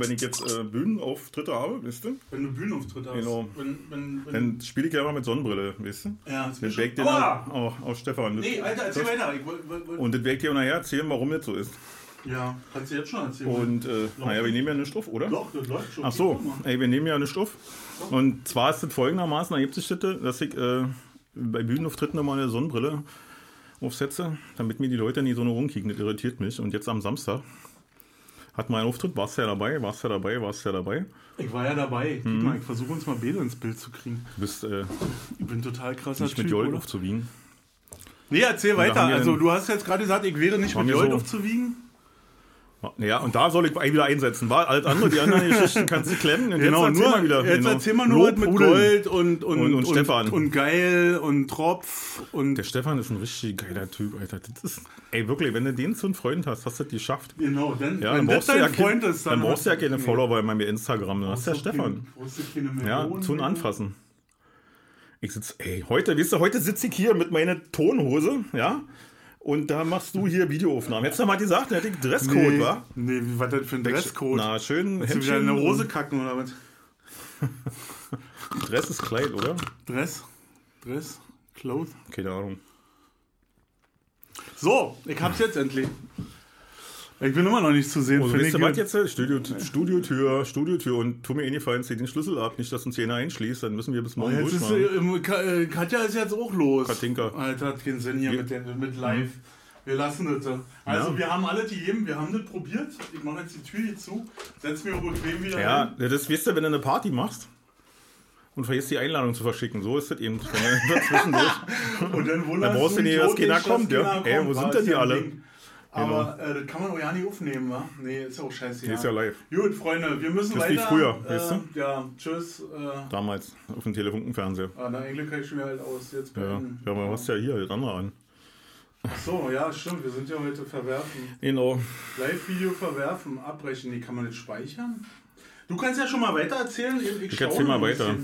Wenn ich jetzt äh, Bühnenauftritte habe, weißt du, Wenn du Bühnenauftritte hast. Genau. Wenn, wenn, wenn, dann spiele ich ja immer mit Sonnenbrille, weißt du? ja, das schon- den auch aus Stefan. Das- Nee, Alter, erzähl das- weiter. Ich wollt, wollt. Und das werde ich dir nachher erzählen, warum das so ist. Ja, kannst du jetzt schon erzählen. Und äh, naja, wir nehmen ja nicht auf, oder? Doch, das läuft schon. Ach so, ey, wir nehmen ja nicht auf. Und zwar ist es folgendermaßen, da gibt sich das, dass ich äh, bei Bühnenauftritten nochmal eine Sonnenbrille aufsetze, damit mir die Leute nicht so nur rumkicken. Das irritiert mich. Und jetzt am Samstag hat mein Auftritt, warst du ja dabei, warst du ja dabei, warst du ja dabei. Ich war ja dabei. Guck mal, ich versuche uns mal Bilder ins Bild zu kriegen. Du bist äh, Ich bin total krasser nicht mit Typ, Jolt oder? aufzuwiegen. Nee, erzähl weiter. Also, du hast jetzt gerade gesagt, ich wäre nicht mit Jolt so- aufzuwiegen. Ja, und da soll ich wieder einsetzen. War alles andere, die anderen Geschichten kannst du klemmen. Und Genau, jetzt erzähl nur, mal wieder. jetzt genau. erzähl mal nur mit. Gold und, und, Und- und Stefan. Und geil und Tropf und. Der Stefan ist ein richtig geiler Typ, Alter. Das ist, ey, wirklich, wenn du den zu einem Freund hast, hast du das geschafft. Genau, dann, Ja, wenn dann das brauchst, du dein ja Freund ist, dann brauchst du ja keine Follower bei mir Instagram. Dann hast du ja Stefan. Ja, zum mehr. Anfassen. Ich sitz, ey, heute, weißt du, heute sitze ich hier mit meiner Tonhose, ja, und da machst du hier Videoaufnahmen. Hättest du mal gesagt, dann hätte ich Dresscode, Nee, wa? nee, wie war das für ein Dresscode? Na, schön. Willst du wieder eine Hose kacken oder was? Dress ist Kleid, oder? Dress? Dress? Clothes? Keine Ahnung. So, ich hab's jetzt endlich. Ich bin immer noch nicht zu sehen. Also, Finde weißt du was jetzt? Studio, Studiotür, Studiotür und tu mir eh zieh den Schlüssel ab, nicht, dass uns jeder einschließt, dann müssen wir bis morgen Jetzt ist, äh, äh, Katja ist jetzt auch los. Katinka. Alter, hat keinen Sinn hier Wir- mit, der, mit live. Wir lassen das. äh. Also, Ja. wir haben alle die jedem, wir haben das probiert. Ich mache jetzt die Tür hier zu, setz mir bequem wieder Ja, hin. das weißt du, wenn du eine Party machst und vergisst die Einladung zu verschicken, so ist das eben. Und dann wunderst Da brauchst du nicht, dass keiner kommt, ja. Ey, wo sind denn die alle? Ding. Aber äh, das kann man auch ja nicht aufnehmen, wa? Nee, ist ja auch scheiße. Die ist ja live. Gut, Freunde, wir müssen Das weiter. früher, äh, weißt du? Ja, tschüss. Äh, damals auf dem Telefunkenfernseher. ah, na, eigentlich kann ich schon halt aus. Jetzt Ja, beenden. ja, aber du hast ja hier das andere an. Ach so, ja, stimmt. Wir sind ja heute verwerfen. Genau. Live-Video verwerfen, abbrechen. Nee, kann man das speichern? Du kannst ja schon mal weiter erzählen. Ich, Ich erzähl mal weiter.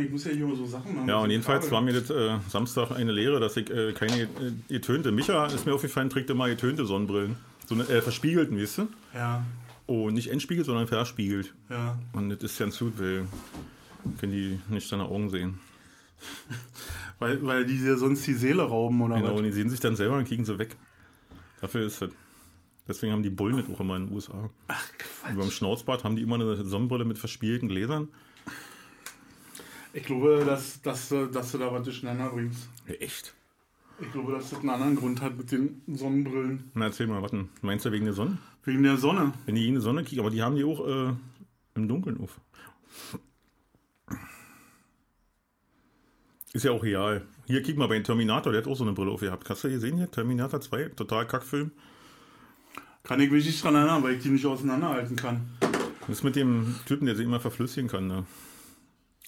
Ich muss ja hier so Sachen machen. Ja, und jedenfalls war mir das äh, Samstag eine Lehre, dass ich äh, keine äh, getönte. Micha ist mir aufgefallen, trägt immer getönte Sonnenbrillen. So eine äh, verspiegelten, weißt du? Ja, Oh, nicht entspiegelt, sondern verspiegelt. ja. Und das ist ganz gut, weil können die nicht deine Augen sehen. Weil, weil die dir sonst die Seele rauben oder Genau, was? und die sehen sich dann selber und kriegen sie weg. Dafür ist das. Deswegen haben die Bullen das auch immer in den USA. Ach, Und beim Schnauzbart haben die immer eine Sonnenbrille mit verspielten Gläsern. Ich glaube, dass, dass, du- dass du da was durcheinander bringst. Echt? Ich glaube, dass das einen anderen Grund hat mit den Sonnenbrillen. Na, erzähl mal, was denn? Meinst du wegen der Sonne? Wegen der Sonne. Wenn die in die Sonne kriegen, aber die haben die auch äh, im Dunkeln auf. Ist ja auch real. Hier, kick mal bei Terminator, der hat auch so eine Brille aufgehabt. Hast du gesehen hier? Terminator 2, total Kackfilm. Kann ich mich nicht dran erinnern, weil ich die nicht auseinanderhalten kann. Das ist mit dem Typen, der sich immer verflüssigen kann. Ne?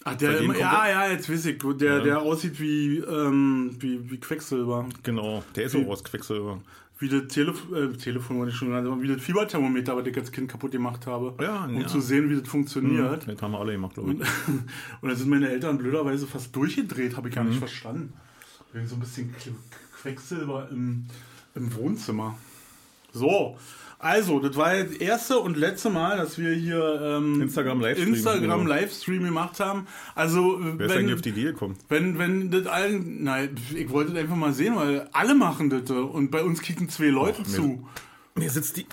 Ach, der immer, ja, ja, jetzt weiß ich. Der, Ja. der aussieht wie, ähm, wie, wie Quecksilber. Genau, der ist auch aus Quecksilber. Wie das Telef äh, Telefon, wollte ich schon sagen, wie das Fieberthermometer, was ich als Kind kaputt gemacht habe. Ja, um ja. zu sehen, wie das funktioniert. Das haben wir alle gemacht, glaube ich. Und, und da sind meine Eltern blöderweise fast durchgedreht, habe ich gar Mhm. nicht verstanden. Wegen so ein bisschen Qu- Quecksilber im, im Wohnzimmer. So, also, das war das erste und letzte Mal, dass wir hier ähm, Instagram Livestream, Instagram. Livestream gemacht haben. Also, Wer ist wenn, eigentlich auf die Idee gekommen? wenn, wenn das allen, nein, ich wollte das einfach mal sehen, weil alle machen das und bei uns kicken zwei Leute mir- zu. Mir sitzt die.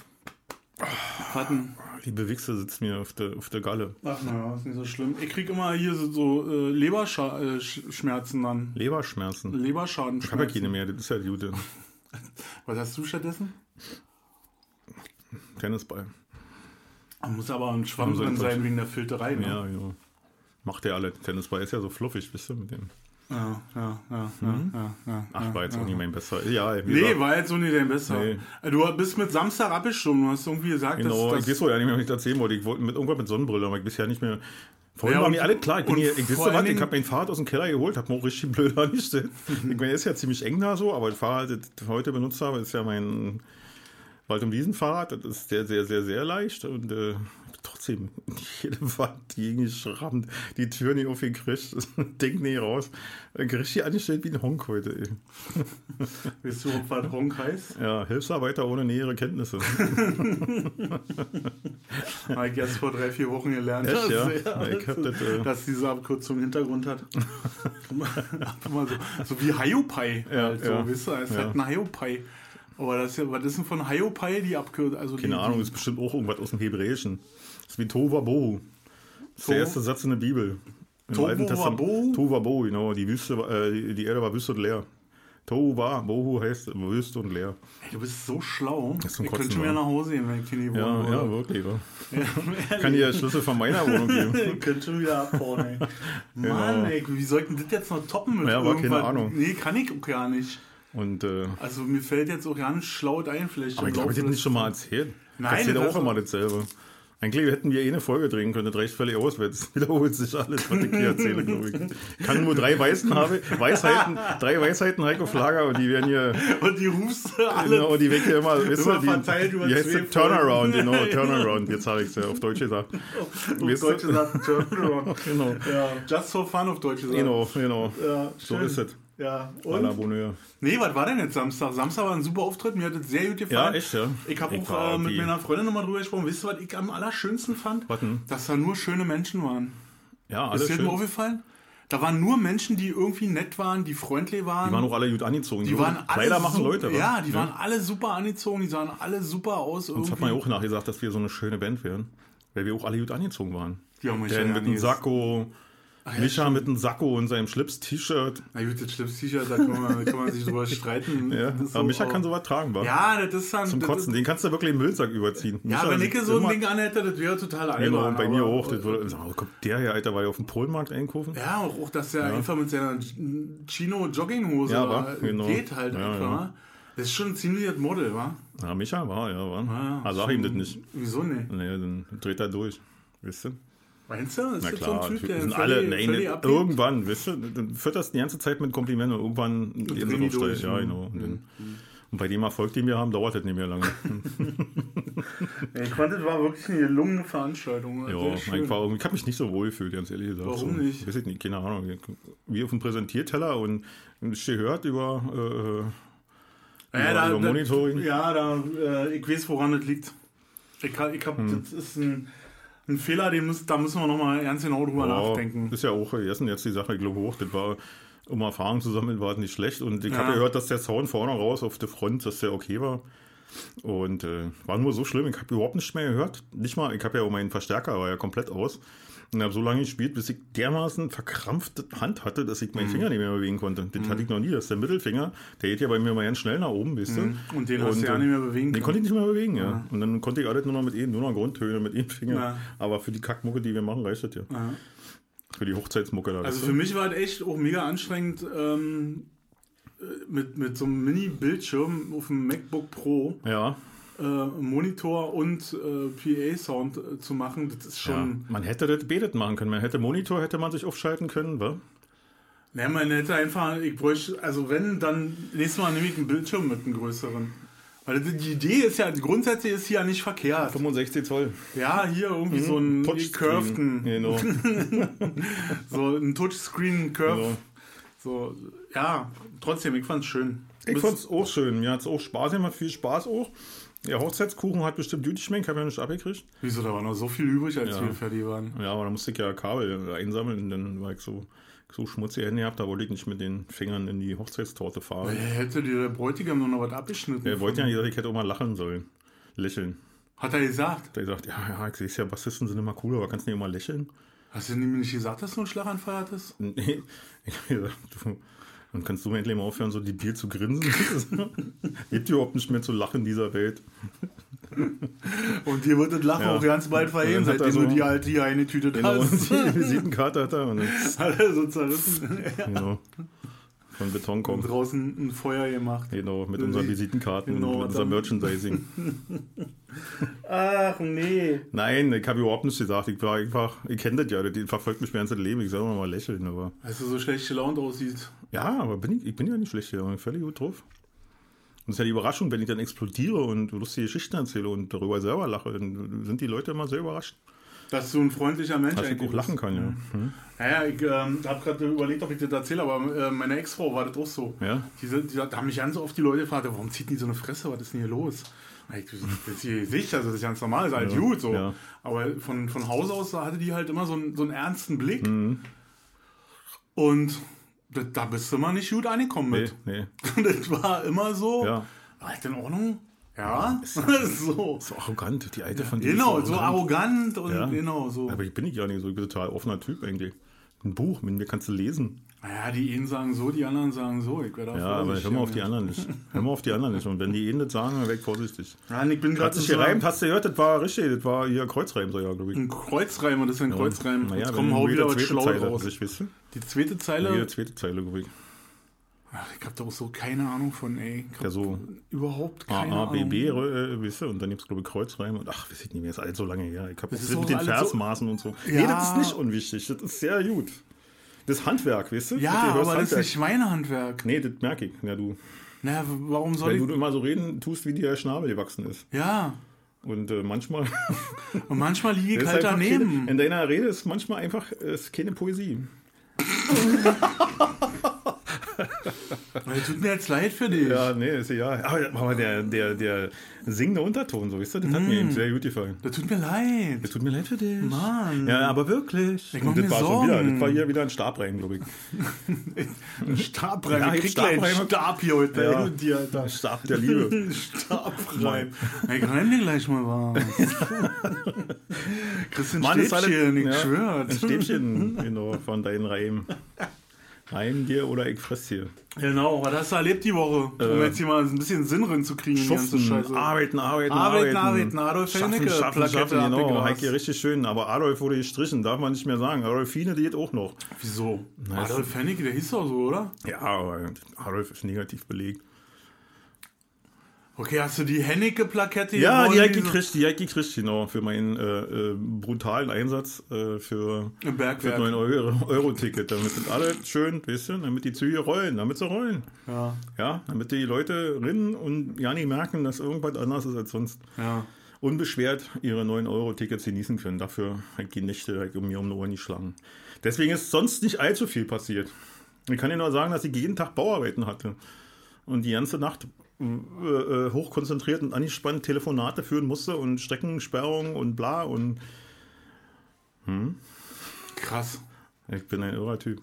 Warten. Die Bewichse sitzt mir auf der, auf der Galle. Ach naja, ist nicht so schlimm. Ich krieg immer hier so, so äh, Leberschmerzen dann. Leberschmerzen. Ich habe ja keine mehr, das ist ja die gute. Was hast du stattdessen? Tennisball. Muss aber ein Schwamm drin sein wegen der Filterei. Ne? Ja, genau. Macht der alle. Tennisball ist ja so fluffig, wisst ihr, mit dem. ja, ja, ja, ja, ja, ja, Ach, ja, war jetzt ja. auch nicht mein bester. Ja, Nee, gesagt, war jetzt so nicht dein Besser. Nee. Du bist mit Samstag abgestimmt. Du hast irgendwie gesagt, Genau, dass, ich weiß wohl ja nicht mehr, was ich erzählen wollte. Ich wollte mit irgendwas mit Sonnenbrille, aber ich bisher nicht mehr. Vorhin Ja, war mir alle klar. Ich, bin hier, ich, was, allen ich habe mein Fahrrad aus dem Keller geholt, habe mir auch richtig blöd angestellt. ich meine, ist ja ziemlich eng da so, aber das Fahrrad, das ich heute benutzt habe, ist ja mein Wald- und Wiesenfahrrad. Das ist sehr, sehr, sehr, sehr leicht und äh, trotzdem jede Wand gegen geschrammt, die Tür nicht aufgekriegt, das Ding nicht raus. Richtig angestellt wie ein Honk heute. Ey. Weißt du, ob was Honk heißt? Ja, Hilfsarbeiter ohne nähere Kenntnisse. Habe ich erst vor drei, vier Wochen gelernt, Echt, ja? dass, Ja, ich hab das, äh, dass diese Abkürzung Hintergrund hat. Mal so, so wie Hiopai. Ja, halt so, ja. Weißt du, es Ja. halt ein Hiopai. Aber das ist ja, was ist denn von Hiopai die Abkürzung? Also Keine die, Ahnung, das ist bestimmt auch irgendwas aus dem Hebräischen. Das ist wie Tova Bohu. Das ist der erste Satz in der Bibel. Im Tohu Alten Testament- wabohu? Tova Bohu, genau. Die, Wüste, äh, die- Erde war wüst und leer. Tova Bohu heißt wüst und leer. Ey, du bist so schlau. ist zum ich könnte schon wieder nach Hause gehen, wenn ich hier nicht Ja, wohnen ja, würde. wirklich. Ja. Kann dir Schlüssel von meiner Wohnung geben. Ich könnte schon wieder abhauen, ey. Mann, ey, wie soll ich denn das jetzt noch toppen mit Genau. Ja, war keine irgendwas? Ahnung. Nee, kann ich auch gar nicht. Und, äh, Also mir fällt jetzt auch nicht schlau ein, vielleicht. aber ich glaube, ich hätte nicht schon mal erzählt. Nein, das auch immer dasselbe. Eigentlich hätten wir eh eine Folge drehen können, das reicht völlig aus, weil es wiederholt sich alles, was ich hier erzähle, glaube ich. Kann nur drei Weisen habe, Weisheiten, drei Weisheiten Heiko Flager und die werden hier, Und die rufst du alle. genau, die weg hier immer, weißt Immer du, die, verteilt über die heißt Turnaround, genau, Turnaround, jetzt habe ich es ja auf Deutsch gesagt. Auf Weißt du? Deutsche sagt Turnaround. Genau, Ja, just for fun auf Deutsch gesagt. genau, genau. Ja, So ist es. Ja, und? Bonheur. Nee, was war denn jetzt Samstag? Samstag war ein super Auftritt, mir hat es sehr gut Ja, gefallen. echt, ja. Ich habe auch äh, mit die- meiner Freundin nochmal drüber gesprochen. Wisst ihr, was ich am allerschönsten fand? Was denn? Dass da nur schöne Menschen waren. Ja, Ist alles dir das mal aufgefallen? Da waren nur Menschen, die irgendwie nett waren, die freundlich waren. Die waren auch alle gut angezogen. Die waren alle Kleider machen Leute, wa? Ja, die waren alle super angezogen, die sahen alle super aus. Das Irgendwie. hat man ja auch nachgesagt, dass wir so eine schöne Band wären. Weil wir auch alle gut angezogen waren. Die haben mich Der ja mit einem nicht- Sakko, ja, Micha mit einem Sakko und seinem Schlips-T-Shirt. Na gut, das schlimmste T-Shirt, da kann man, kann man sich drüber streiten. Ja, ist aber so Micha auch- kann sowas tragen, wa? Ja, das ist dann. Zum Kotzen. Den kannst du wirklich im Müllsack überziehen. Ist, ja, Micha wenn ich so ein Ding anhätte, das wäre total albern. Genau, bei mir auch. Das würde, wo kommt der hier, Alter, war ja auf dem Polenmarkt einkaufen? Ja, auch, auch dass er einfach mit seiner Chino-Jogginghose Ja, da wa? Genau. geht halt Ja, einfach. ja. Das ist schon ein ziemliches Model, wa? Ja, Micha war, ja, war. Ja, Ah, sag ihm das nicht. Wieso nicht? Nee, dann dreht er durch. Weißt du? Meinst du? Ist Na das klar, so ein Typ, der sind völlig- alle, nein, völlig nicht- abgeht? irgendwann, weißt du, dann fütterst du die ganze Zeit mit Komplimenten und irgendwann drehen die steil. durch, Ja, ne? genau. Und, dann, und bei dem Erfolg, den wir haben, dauert das nicht mehr lange. Ich fand, das war wirklich eine gelungene Veranstaltung. Ja, ich, war ich habe mich nicht so wohl gefühlt, ganz ehrlich gesagt. Warum so, nicht? Weiß ich nicht, keine Ahnung. Wie auf dem Präsentierteller und ich gehört über, äh, Ja, über, da, über da, Monitoring. ja da, äh, ich weiß, woran das liegt. Ich, ich hab, Hm. das ist ein, ein Fehler, den muss, da müssen wir nochmal ganz genau drüber Ja, nachdenken. Ist ja auch vergessen jetzt die Sache, ich glaube auch, das war, um Erfahrung zu sammeln, war es nicht schlecht. Und ich Ja. habe gehört, dass der Sound vorne raus auf der Front, dass der okay war. Und äh, war nur so schlimm, ich habe überhaupt nichts mehr gehört. Nicht mal, ich habe ja auch meinen Verstärker, war ja komplett aus. Und habe so lange gespielt, bis ich dermaßen verkrampfte Hand hatte, dass Mhm. ich meinen Finger nicht mehr bewegen konnte. Das hatte ich noch nie. Das ist der Mittelfinger, der geht ja bei mir mal ganz schnell nach oben, weißt du. Und den hast du ja äh, nicht mehr bewegen Den können. konnte ich nicht mehr bewegen, ja. Und dann konnte ich alles nur noch mit ihm, nur noch Grundtöne mit ihm Finger. Ja. Aber für die Kackmucke, die wir machen, reicht das ja. Ja. Für die Hochzeitsmucke da. Also für mich war es echt auch mega anstrengend, ähm, äh, mit, mit so einem Mini-Bildschirm auf dem MacBook Pro Ja, äh, Monitor und äh, PA-Sound äh, zu machen. Das ist ja. schon. Man hätte das betet machen können. Man hätte Monitor, hätte man sich aufschalten können, wa? Ne, man hätte einfach, ich bräuchte, also wenn, dann nächstes Mal nehme ich einen Bildschirm mit einem größeren. Weil die Idee ist ja, grundsätzlich ist hier ja nicht verkehrt. 65 Zoll. Ja, hier irgendwie so einen curveden, Genau. so einen Touchscreen Curve. Genau. So, ja, trotzdem, ich fand's schön. Ich Bis- fand's auch schön. Mir hat's auch Spaß gemacht, viel Spaß auch. Der Hochzeitskuchen hat bestimmt gut geschmeckt, habe ja nicht abgekriegt. Wieso, da war noch so viel übrig, als Ja. wir fertig waren. Ja, aber da musste ich ja Kabel einsammeln dann war ich so, so schmutzige Hände gehabt, da wollte ich nicht mit den Fingern in die Hochzeitstorte fahren. Äh, Hätte dir der Bräutigam noch was abgeschnitten. Er wollte ja gesagt, ich hätte auch mal lachen sollen. Lächeln. Hat er gesagt. Hab ich gesagt, ja, ja, ich sehe ja, Bassisten sind immer cool, aber kannst du nicht immer lächeln? Hast du ihm nicht gesagt, dass du einen Schlaganfall hattest? Nee, ich hab gesagt, du, dann kannst du mir endlich mal aufhören, so die Bier zu grinsen. Gibt überhaupt nicht mehr zu lachen in dieser Welt. Und dir wird das Lachen Ja. auch ganz bald Und hat seitdem er du die halt hier eine Tüte Genau, und hast. die Visitenkarte hat er und dann, Hat er so zerrissen. genau, von Beton Und kommt. draußen ein Feuer gemacht. Genau, mit unseren Visitenkarten genau, und mit unserem Merchandising. Ach nee. Nein, ich habe überhaupt nichts gesagt. Ich war einfach, ich kenne das ja, die verfolgt mich mein ganzes Leben. Ich soll immer mal lächeln, aber. Als du so schlecht gelaunt aussiehst. Ja, aber bin ich, ich bin ja nicht schlecht bin völlig gut drauf. Und das ist ja die Überraschung, wenn ich dann explodiere und lustige Geschichten erzähle und darüber selber lache, dann sind die Leute immer sehr überrascht. Dass du ein freundlicher Mensch Dass ich auch lachen kann, ja. Mhm. Naja, ich ähm, habe gerade überlegt, ob ich das erzähle, aber äh, meine Ex-Frau war das auch so. Ja. Diese, die, da haben mich ganz oft die Leute gefragt, warum zieht die so eine Fresse, was ist denn hier los? Ich, das ist sicher, also das ist ganz normal, ist halt Ja, gut so. ja. Aber von, von Haus aus hatte die halt immer so einen, so einen ernsten Blick. Mhm. Und da, da bist du mal nicht gut angekommen Nee, mit. nee. Das war immer so. Ja. War das in Ordnung? Ja, so. So arrogant, die alte von dir. Genau, so arrogant und Ja. genau so. Aber ich bin ich ja nicht so, ich bin total offener Typ eigentlich. Ein Buch, mit mir kannst du lesen. Naja, die einen sagen so, die anderen sagen so. Ich werde Ja, aber hör mal auf die anderen nicht. Hör mal auf die anderen nicht. Und wenn die einen das sagen, dann weg vorsichtig. Ja, ich bin Hat gerade sich so gereimt, hast du gehört, das war richtig, das war hier Kreuzreim, so ja, glaube ich. ein Kreuzreim und das ist ein Kreuzreim. Naja, Jetzt kommen hau wieder was schlau raus. Ich, weißt du? Die zweite Zeile, Jede zweite Zeile, glaube ich. Ich habe da auch so keine Ahnung von, ey. Ich hab Ja, so überhaupt A, keine A, B, Ahnung. B, äh, weißt du, und dann gibt es, glaube ich, Kreuzreim und ach, weiß ich nicht mehr, ist alles so lange her. Ich habe Das ist das mit den alles so- Versmaßen und so. Nee, Ja. das ist nicht unwichtig, das ist sehr gut. Das Handwerk, weißt du? Ja, aber das ist Handwerk. nicht mein Handwerk. Nee, das merke ich. Ja, du, Na, warum soll wenn ich... du immer so reden tust, wie dir Schnabel gewachsen ist. Ja, Und äh, manchmal. und manchmal liege ich halt daneben. Keine, in deiner Rede ist manchmal einfach äh, ist keine Poesie. Tut mir jetzt leid für dich. Ja, nee, ist ja. Aber, der, der, der singende Unterton, so, weißt du, das hat mir eben sehr gut gefallen. Das tut mir leid. Es tut mir leid für dich. Mann. Ja, aber wirklich. Ich mach Und das mir war schon wieder, Sorgen. das war hier wieder ein Stabreim, glaube ich. Ein Stabreim. Ja, ich krieg gleich einen Stabreim. Stab hier heute Ja. mit dir, Alter. Stab der Liebe. Stabreim. Ich reim dir gleich mal was. Ein Mann, Stäbchen, ich ja, schwör. Ein Stäbchen, genau, von deinen Reimen. Reim dir oder ich fress dir. Genau, was hast du erlebt die Woche? Um Äh, jetzt hier mal ein bisschen Sinn reinzukriegen in die ganze Schuften, Scheiße. arbeiten, arbeiten, Arbeiten, arbeiten. arbeiten. Adolf Schaffen, Hennecke, schaffen, Plakette schaffen, genau. Heike, richtig schön. Aber Adolf wurde gestrichen, darf man nicht mehr sagen. Adolfine, die geht auch noch. Wieso? Na, Adolf Hennecke, der hieß doch so, oder? Ja, aber Adolf ist negativ belegt. Okay, hast du die Hennecke-Plakette Ja, die hat ich gekriegt, die hat ich gekriegt, genau, für meinen äh, äh, brutalen Einsatz äh, für, für Bergwerk. 9 Euro, Euro Ticket. Damit sind alle schön, weißt du, damit die Züge rollen, damit sie rollen. Ja, Ja, damit die Leute rinnen und ja nicht merken, dass irgendwas anders ist als sonst. ja. Unbeschwert ihre 9 Euro Tickets genießen können. Dafür halt die Nächte halt um mir um die Ohren geschlagen. Deswegen ist sonst nicht allzu viel passiert. Ich kann dir nur sagen, dass ich jeden Tag Bauarbeiten hatte. Und die ganze Nacht äh, äh, hochkonzentriert und angespannt Telefonate führen musste und Streckensperrungen und bla und Krass. ich bin ein irrer Typ.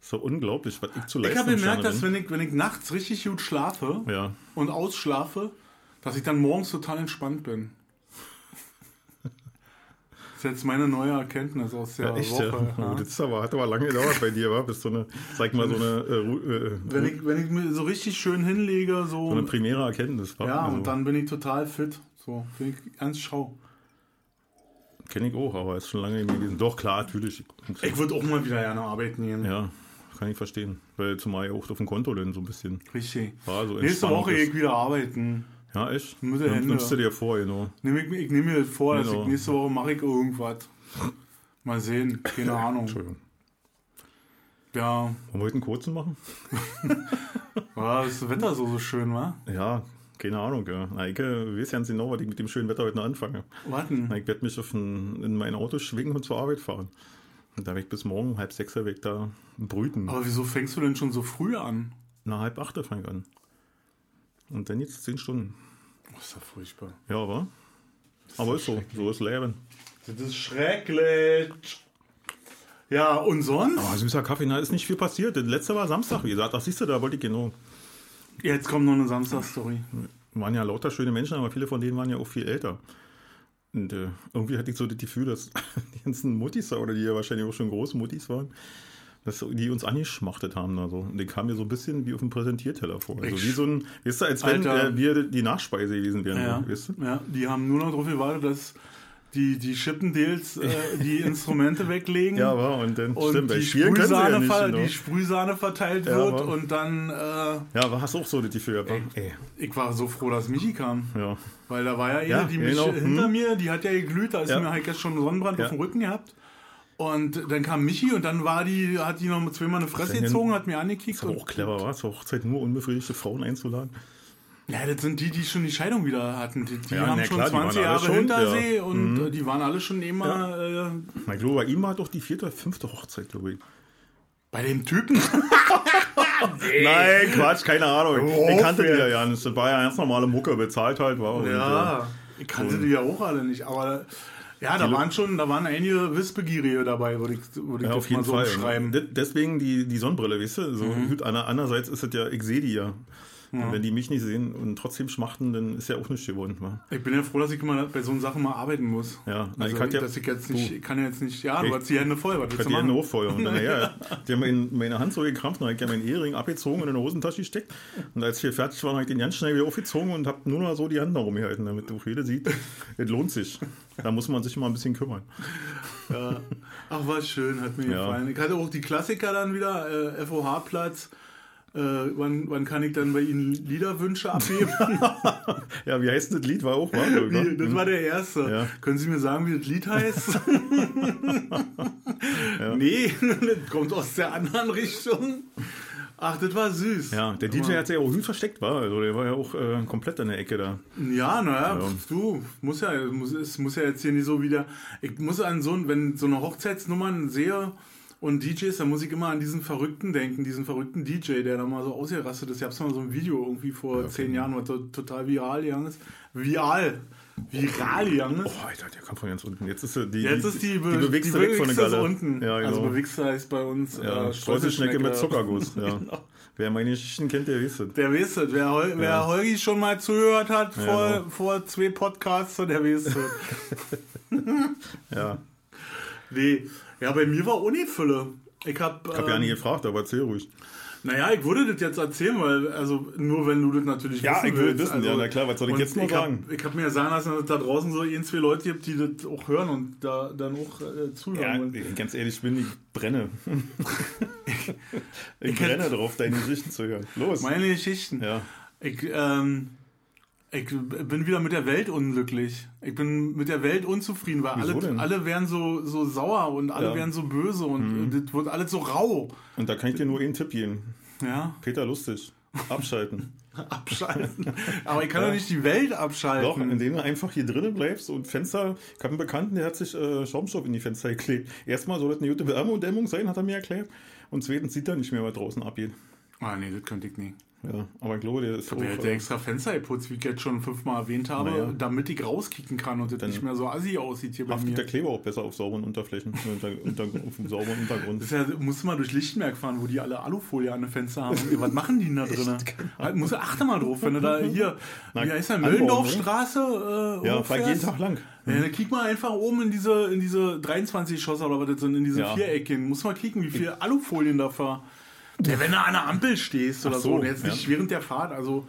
So unglaublich, was ich zu Ich leisten habe gemerkt, dass wenn ich, wenn ich nachts richtig gut schlafe. Ja, und ausschlafe, dass ich dann morgens total entspannt bin. Das ist jetzt meine neue Erkenntnis aus der ja echt, Woche. ja. ja. Das ist aber, hat aber lange gedauert bei dir, war? Bis so eine, sag mal, so eine, äh, äh, Wenn ich, wenn ich mir so richtig schön hinlege, so, so eine primäre Erkenntnis war. ja, Also, und dann bin ich total fit. So, bin ich ganz schau. Kenne ich auch, aber ist schon lange nicht gewesen. Doch, klar, natürlich. Ich würde auch mal wieder gerne arbeiten gehen. Ja, kann ich verstehen. Weil zumal ja auch auf dem Konto dann so ein bisschen Richtig. war. So Nächste Woche gehe ich wieder arbeiten. Ja, echt? Der Nimm- Hände. Nimmst du dir vor, genau. Nehm ich, ich nehme mir das vor, dass Genau. ich nächste Woche mache ich irgendwas. Mal sehen, keine Ahnung. Entschuldigung. Ja, Wollen wir heute einen kurzen machen? ja, das Wetter so, so schön, wa? Ja, keine Ahnung. Ja. Na, ich äh, weiß ganz genau, was ich mit dem schönen Wetter heute noch anfange. Warten. Na, ich werde mich auf ein, in mein Auto schwingen und zur Arbeit fahren. Und da werde ich bis morgen um halb sechs weg da brüten. Aber wieso fängst du denn schon so früh an? Na, halb acht fange ich an. Und dann jetzt zehn Stunden. Oh, ist ja furchtbar. Ja, aber. Aber ist so. So ist Leben. Das ist schrecklich. Ja, und sonst? Aber süßer Kaffee, da ist nicht viel passiert. Das letzte war Samstag, wie gesagt. Ach, siehst du, da wollte ich genau. Jetzt kommt noch eine Samstag-Story. waren ja lauter schöne Menschen, aber viele von denen waren ja auch viel älter. Und äh, irgendwie hatte ich so das Gefühl, dass die ganzen Muttis oder die ja wahrscheinlich auch schon Großmuttis waren, dass die uns angeschmachtet haben. Also. Und die kamen mir so ein bisschen wie auf dem Präsentierteller vor. Also Ich- wie so ein, weißt du, als wenn äh, wir die Nachspeise gewesen wären. Ja, Weißt du? ja, die haben nur noch darauf gewartet, dass die, die Chippendales äh, die Instrumente weglegen. Ja, war und dann und stimmt, die sie ja Sprühsahne, nicht. ver die Sprühsahne verteilt Ja, wird aber- und dann, äh, Ja, aber hast du auch so das Gefühl, aber, ey, ich war so froh, dass Michi kam. ja. Weil da war ja eine, Ja, die mich genau, hinter hm. mir, die hat ja geglüht, da ist mir halt jetzt schon Sonnenbrand auf dem Rücken gehabt. Und dann kam Michi und dann war die, hat die noch zweimal eine Fresse gezogen, hat mir angekickt. Aber und- auch clever, war zur Hochzeit nur unbefriedigte Frauen einzuladen. Ja, das sind die, die schon die Scheidung wieder hatten. Die, die Ja, haben schon klar, die waren 20 alle Jahre schon, hinter ja. Mhm. sie und äh, die waren alle schon immer äh, Na, Ich glaube, bei ihm war doch die vierte, fünfte Hochzeit, glaube ich. bei dem Typen. Nein, Quatsch, keine Ahnung. Oh, ich kannte die ja ja nicht. Das war ja ganz normale Mucke, bezahlt halt war. Ja, ich kannte die ja auch alle nicht, aber ja, da waren schon, da waren einige Wissbegierige dabei, würde ich, würde ich Ja, auf jeden mal so Fall. beschreiben. De- Deswegen die, die Sonnenbrille, weißt du? So, Mhm. gut, ander- andererseits ist es ja, ich sehe die ja. Und wenn die mich nicht sehen und trotzdem schmachten, dann ist ja auch nichts geworden. Wa? Ich bin ja froh, dass ich immer bei so Sachen mal arbeiten muss. Ja, na, also, ich hatte ja- dass ich jetzt nicht, du- ich kann ja jetzt nicht, ja, du Ich- hast die Hände voll, was Ich willst du die Hände machen? hochfeuer. Und dann, naja, die haben meine, meine Hand so gekrampft, dann habe ich ja meinen Ehering abgezogen und in eine Hosentasche gesteckt. Und als wir fertig waren, habe ich den ganz schnell wieder aufgezogen und habe nur noch so die Hand da rumgehalten, damit auch jeder sieht, es lohnt sich. Da muss man sich mal ein bisschen kümmern. Ja. Ach, war schön, hat mir Ja. gefallen. Ich hatte auch die Klassiker dann wieder, äh, FOH-Platz. Äh, wann, wann kann ich dann bei Ihnen Liederwünsche abgeben? Ja, wie heißt das Lied? War auch, wa? Wie, das war der erste. Ja. Können Sie mir sagen, wie das Lied heißt? Nee, das kommt aus der anderen Richtung. Ach, das war süß. Ja, der DJ hat sich ja auch gut versteckt, war. Also der war ja auch äh, komplett in der Ecke da. Ja, naja, Ja. du, muss ja, muss, es muss ja jetzt hier nicht so wieder. Ich muss an so, ein- wenn so eine Hochzeitsnummern sehe und DJs, dann muss ich immer an diesen Verrückten denken, diesen verrückten DJ, der da mal so ausgerastet ist. Ich hab's mal so ein Video irgendwie vor zehn Jahren, was to- total viral gegangen ist. Viral. Viral gegangen ist. Oh, Alter, der kommt von ganz unten. Jetzt ist die, Jetzt ist die, Be die bewegst du weg von der Bewegste ist Galle. unten. Ja, genau. Also Bewegste heißt bei uns ja, äh, Streuselschnecke mit Zuckerguss. Ja. Genau. Wer meine Geschichten kennt, der weiß es. Der weiß es. Wer, Hol wer Ja. Holgi schon mal zugehört hat vor, genau. vor zwei Podcasts, der weiß es. Ja. nee. Ja, bei mir war Unifülle. Ich hab, Ich habe ja ähm, nie gefragt, aber erzähl ruhig. Naja, ich würde das jetzt erzählen, weil, also nur wenn du das natürlich Ja, wissen ich will willst. wissen, also, ja, na klar, was soll ich jetzt noch ich hab- sagen? Ich habe mir sagen lassen, dass es da draußen so ein, zwei Leute gibt, die das auch hören und da dann auch äh, zuhören. Ja, und ganz ehrlich, ich bin, ich brenne. ich brenne drauf, deine Geschichten zu hören. Los. meine Geschichten. Ja. Ich, ähm, ich bin wieder mit der Welt unglücklich. Ich bin mit der Welt unzufrieden, weil Wieso alle, denn? alle wären so, so sauer und alle Ja. Mhm. wären so böse und das wird alles so rau. Und da kann ich dir nur einen Tipp geben. Ja, Peter Lustig. Abschalten. abschalten. Aber ich kann doch nicht die Welt abschalten. Doch, indem du einfach hier drinnen bleibst und Fenster. Ich habe einen Bekannten, der hat sich äh, Schaumstoff in die Fenster geklebt. Erstmal soll das eine gute Wärmedämmung sein, hat er mir erklärt. Und zweitens sieht er nicht mehr, was draußen abgeht. Ah, nee, das könnte ich nicht. Ja, aber ich glaube, der ist Der hätte äh, extra Fenster geputzt, wie ich jetzt schon fünfmal erwähnt habe, Naja. damit ich rauskicken kann und das nicht mehr so assi aussieht hier bei mir. der Kleber auch besser auf sauberen Unterflächen, unter, unter, auf dem sauberen Untergrund. Das ja, musst du mal durch Lichtenberg fahren, wo die alle Alufolie an den Fenster haben. Was machen die denn da drin? Halt, musst du achte mal drauf, wenn du da hier, Na, wie heißt der, Möllendorfstraße äh, Ja, fahr jeden Tag lang. Ja, dann kick mal einfach oben in diese, in diese 23 Schosser oder was das sind, in diese Ja. Viereckchen. Muss mal kicken, wie viel Alufolien da fahr. Ja, wenn du an der Ampel stehst oder Ach so, so, und jetzt ja. nicht während der Fahrt, also,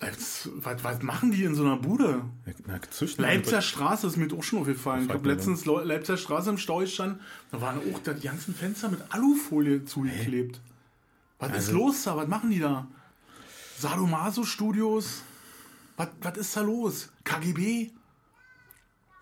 als, was, was machen die in so einer Bude? Na, Leipziger Straße ist mir auch schon aufgefallen. Ich habe letztens Leu- Leipziger Straße im Stau gestanden, da waren auch da die ganzen Fenster mit Alufolie zugeklebt. Was ist Also- los da? Was machen die da? Sadomaso-Studios? Was, was ist da los? KGB?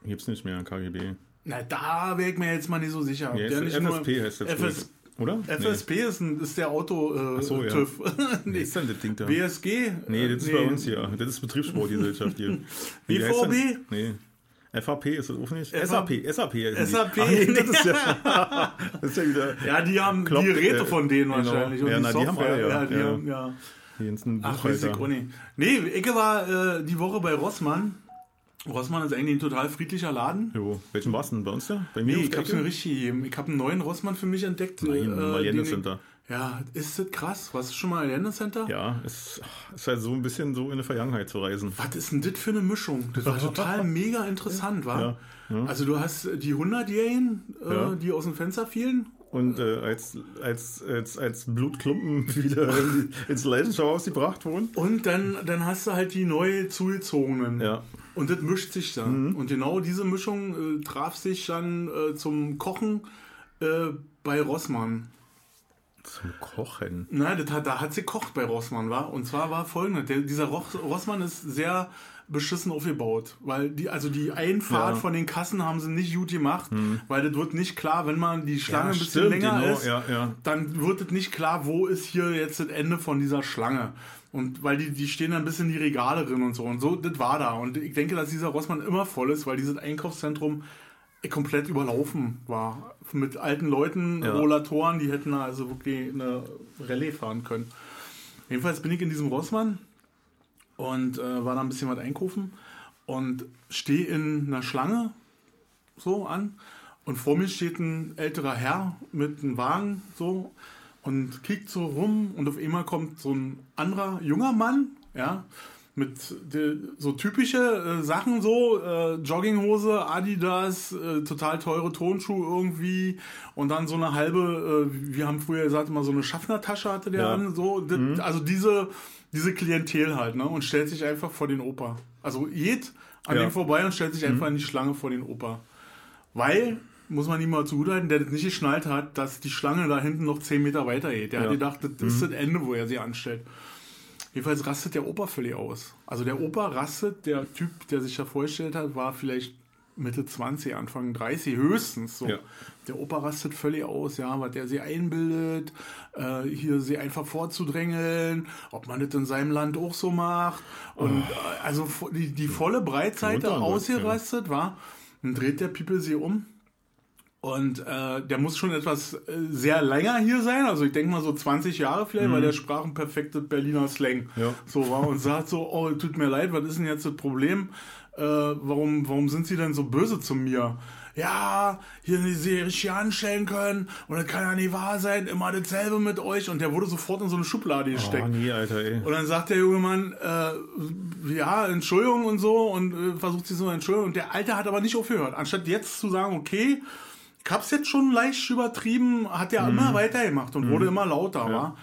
Gibt's nicht mehr, KGB. Na, da wäre ich mir jetzt mal nicht so sicher. Ja, Der ist, nicht nur- FSP heißt jetzt, FS, oder? FSP ist, ein, ist der Auto äh, so, ja. TÜV. Nee. Wie ist denn das Ding da? BSG? Nee, das ist Äh, bei uns hier. Das ist Betriebssportgesellschaft hier. BVB? Nee. FAP ist das auch nicht? SAP, SAP. SAP. Ach nee, das ist ja, das ist ja wieder Ja, die haben Klopp, die Geräte äh, von denen genau. wahrscheinlich. Und Ja, die na, die haben Software. alle, ja. die Ja. haben, ja. die ganzen Ach, weiß ich Buchhalter. auch nicht. Nee, ich war äh, die Woche bei Rossmann. Rossmann ist eigentlich ein total friedlicher Laden. Jo, welchen warst du denn bei uns da? Bei mir Nee, ich der hab's mir richtig gegeben. Ich habe einen neuen Rossmann für mich entdeckt. Nein, im Allende Center. Ja, ist das krass? Warst du schon mal Allende Center? Ja, es ist halt so ein bisschen so in die Vergangenheit zu reisen. Was ist denn das für eine Mischung? Das war total mega interessant, war. Ja, Also du hast die 100-Jährigen, äh, Ja. die aus dem Fenster fielen. Und äh, als, als, als, als Blutklumpen wieder ins Leichenschauhaus gebracht wurden. Und dann, dann hast du halt die neu zugezogenen. Ja. Und das mischt sich dann. Und genau diese Mischung äh, traf sich dann äh, zum Kochen äh, bei Rossmann. Zum Kochen? Nein, das hat, da hat sie gekocht bei Rossmann, war. Und zwar war folgendes: der, Dieser Ross, Rossmann ist sehr beschissen aufgebaut, weil die, also die Einfahrt Ja. von den Kassen haben sie nicht gut gemacht, weil das wird nicht klar, wenn man die Schlange ein bisschen stimmt, länger genau, ist, ja, ja. dann wird es nicht klar, wo ist hier jetzt das Ende von dieser Schlange. Und weil die, die stehen dann ein bisschen die Regale drin und so. Und so, das war da. Und ich denke, dass dieser Rossmann immer voll ist, weil dieses Einkaufszentrum komplett überlaufen war. Mit alten Leuten, Ja. Rollatoren, die hätten da also wirklich eine Rallye fahren können. Jedenfalls bin ich in diesem Rossmann und äh, war da ein bisschen was einkaufen und stehe in einer Schlange so an und vor mir steht ein älterer Herr mit einem Wagen so und kickt so rum und auf einmal kommt so ein anderer junger Mann, ja, mit so typische äh, Sachen so, äh, Jogginghose, Adidas, äh, total teure Tonschuhe irgendwie und dann so eine halbe, äh, wir haben früher gesagt immer so eine Schaffnertasche hatte der Ja. an, so, das, also diese, diese Klientel halt, ne, und stellt sich einfach vor den Opa. Also geht an Ja. dem vorbei und stellt sich einfach in die Schlange vor den Opa. Weil, muss man ihm mal zugutehalten, der das nicht geschnallt hat, dass die Schlange da hinten noch 10 Meter weiter geht. Der Ja. hat gedacht, das ist das Ende, wo er sie anstellt. Jedenfalls rastet der Opa völlig aus. Also der Opa rastet, der Typ, der sich da vorgestellt hat, war vielleicht Mitte 20, Anfang 30 höchstens so. Ja. Der Opa rastet völlig aus, ja, was der sie einbildet, äh, hier sie einfach vorzudrängeln, ob man das in seinem Land auch so macht. Und äh, also die, die volle Breitseite und ausgerastet war. Dann dreht der People sie um. Und äh, der muss schon etwas äh, sehr länger hier sein, also ich denke mal so 20 Jahre vielleicht, weil der sprach ein perfektes Berliner Slang. Mhm. Ja. So war und sagt so, oh, tut mir leid, was ist denn jetzt das Problem? Äh, warum, warum sind Sie denn so böse zu mir? Ja, hier Sie richtig anstellen können und das kann ja nicht wahr sein, immer dasselbe mit euch. Und der wurde sofort in so eine Schublade gesteckt. Oh, nee, Alter, ey. Und dann sagt der junge Mann, äh, ja, Entschuldigung und so und äh, versucht sich so zu entschuldigen. Und der Alte hat aber nicht aufgehört. Anstatt jetzt zu sagen, okay, hab's jetzt schon leicht übertrieben, hat er immer weitergemacht und wurde immer lauter, wa?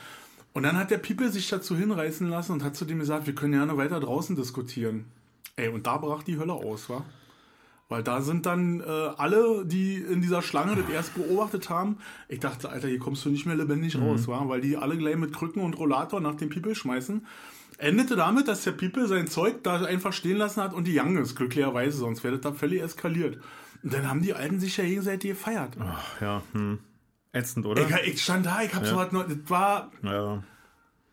Und dann hat der People sich dazu hinreißen lassen und hat zu dem gesagt, wir können ja noch weiter draußen diskutieren. Ey, und da brach die Hölle aus, wa? Weil da sind dann äh, alle, die in dieser Schlange das erst beobachtet haben, ich dachte, Alter, hier kommst du nicht mehr lebendig raus, wa? Weil die alle gleich mit Krücken und Rollator nach dem People schmeißen. Endete damit, dass der People sein Zeug da einfach stehen lassen hat und die Young ist, glücklicherweise, sonst wäre das da völlig eskaliert. Und dann haben die Alten sich ja gegenseitig gefeiert. Ach, ja, hm. Ätzend, oder? Ich, ich stand da, ich hab so was noch, das war ja.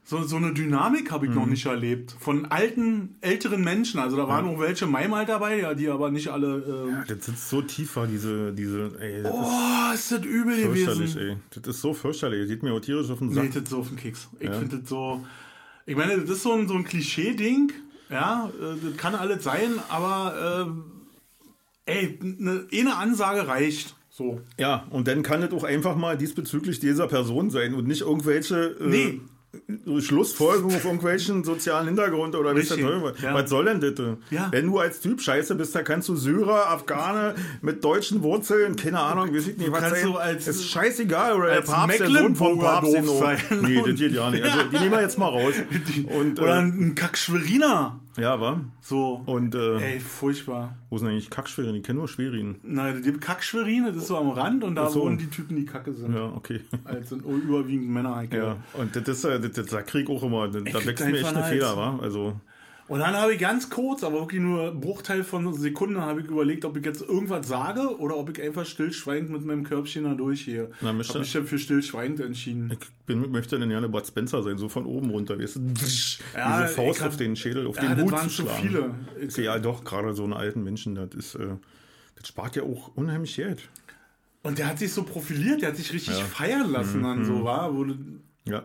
so, so eine Dynamik habe ich noch nicht erlebt. Von alten, älteren Menschen. Also da waren auch welche meinem Alter dabei, ja, die aber nicht alle. Äh, Das sitzt so tief war, diese, diese, ey, das oh, ist das übel ist fürchterlich, gewesen. ey. Das ist so fürchterlich. Das geht mir auch tierisch auf den Sack. Nee, das ist so auf den Keks. Ich finde das so. Ich meine, das ist so ein, so ein Klischee-Ding. Ja, äh, das kann alles sein, aber äh, ey, eine, eine Ansage reicht. So. Ja, und dann kann es auch einfach mal diesbezüglich dieser Person sein und nicht irgendwelche äh, Nee. so Schlussfolgerungen auf irgendwelchen sozialen Hintergrund oder was, Richtig, Teufel. ja. was soll denn das? Ja. Wenn du als Typ scheiße bist, dann kannst du Syrer, Afghane mit deutschen Wurzeln, keine Ahnung, weiß ich nicht, was kannst sein. als- ist scheißegal oder der als Papst, der Sohn vom Papst, sein. Nee, das geht ja nicht. Also, die nehmen wir jetzt mal raus. Und, Oder äh, ein Kackschweriner. Ja, wa? So. Und äh, Ey, furchtbar. wo sind eigentlich Kackschwerin? Die kennen nur Schwerin. Nein, die Kackschwerine, das ist so am Rand und da so. wohnen die Typen, die Kacke sind. Ja, okay. Also sind überwiegend Männer. Heike. Ja, und das ist, äh, das, das, da krieg ich auch immer, da wächst mir echt eine einen Feder, wa? Also, Und dann habe ich ganz kurz, aber wirklich nur einen Bruchteil von Sekunden, habe ich überlegt, ob ich jetzt irgendwas sage oder ob ich einfach stillschweigend mit meinem Körbchen da durchgehe. Na, Habe mich dann für stillschweigend entschieden. ich bin, möchte dann gerne Bud Spencer sein, so von oben runter, weißt du? Ja, Diese Faust ich hab- auf den Schädel, auf Ja, den Hut waren zu zu schlagen. viele. Ist ja doch, gerade so einen alten Menschen, das ist, äh, das spart ja auch unheimlich Geld. Und der hat sich so profiliert, der hat sich richtig Ja. Mhm, feiern lassen dann so, war. Wo, du- Ja.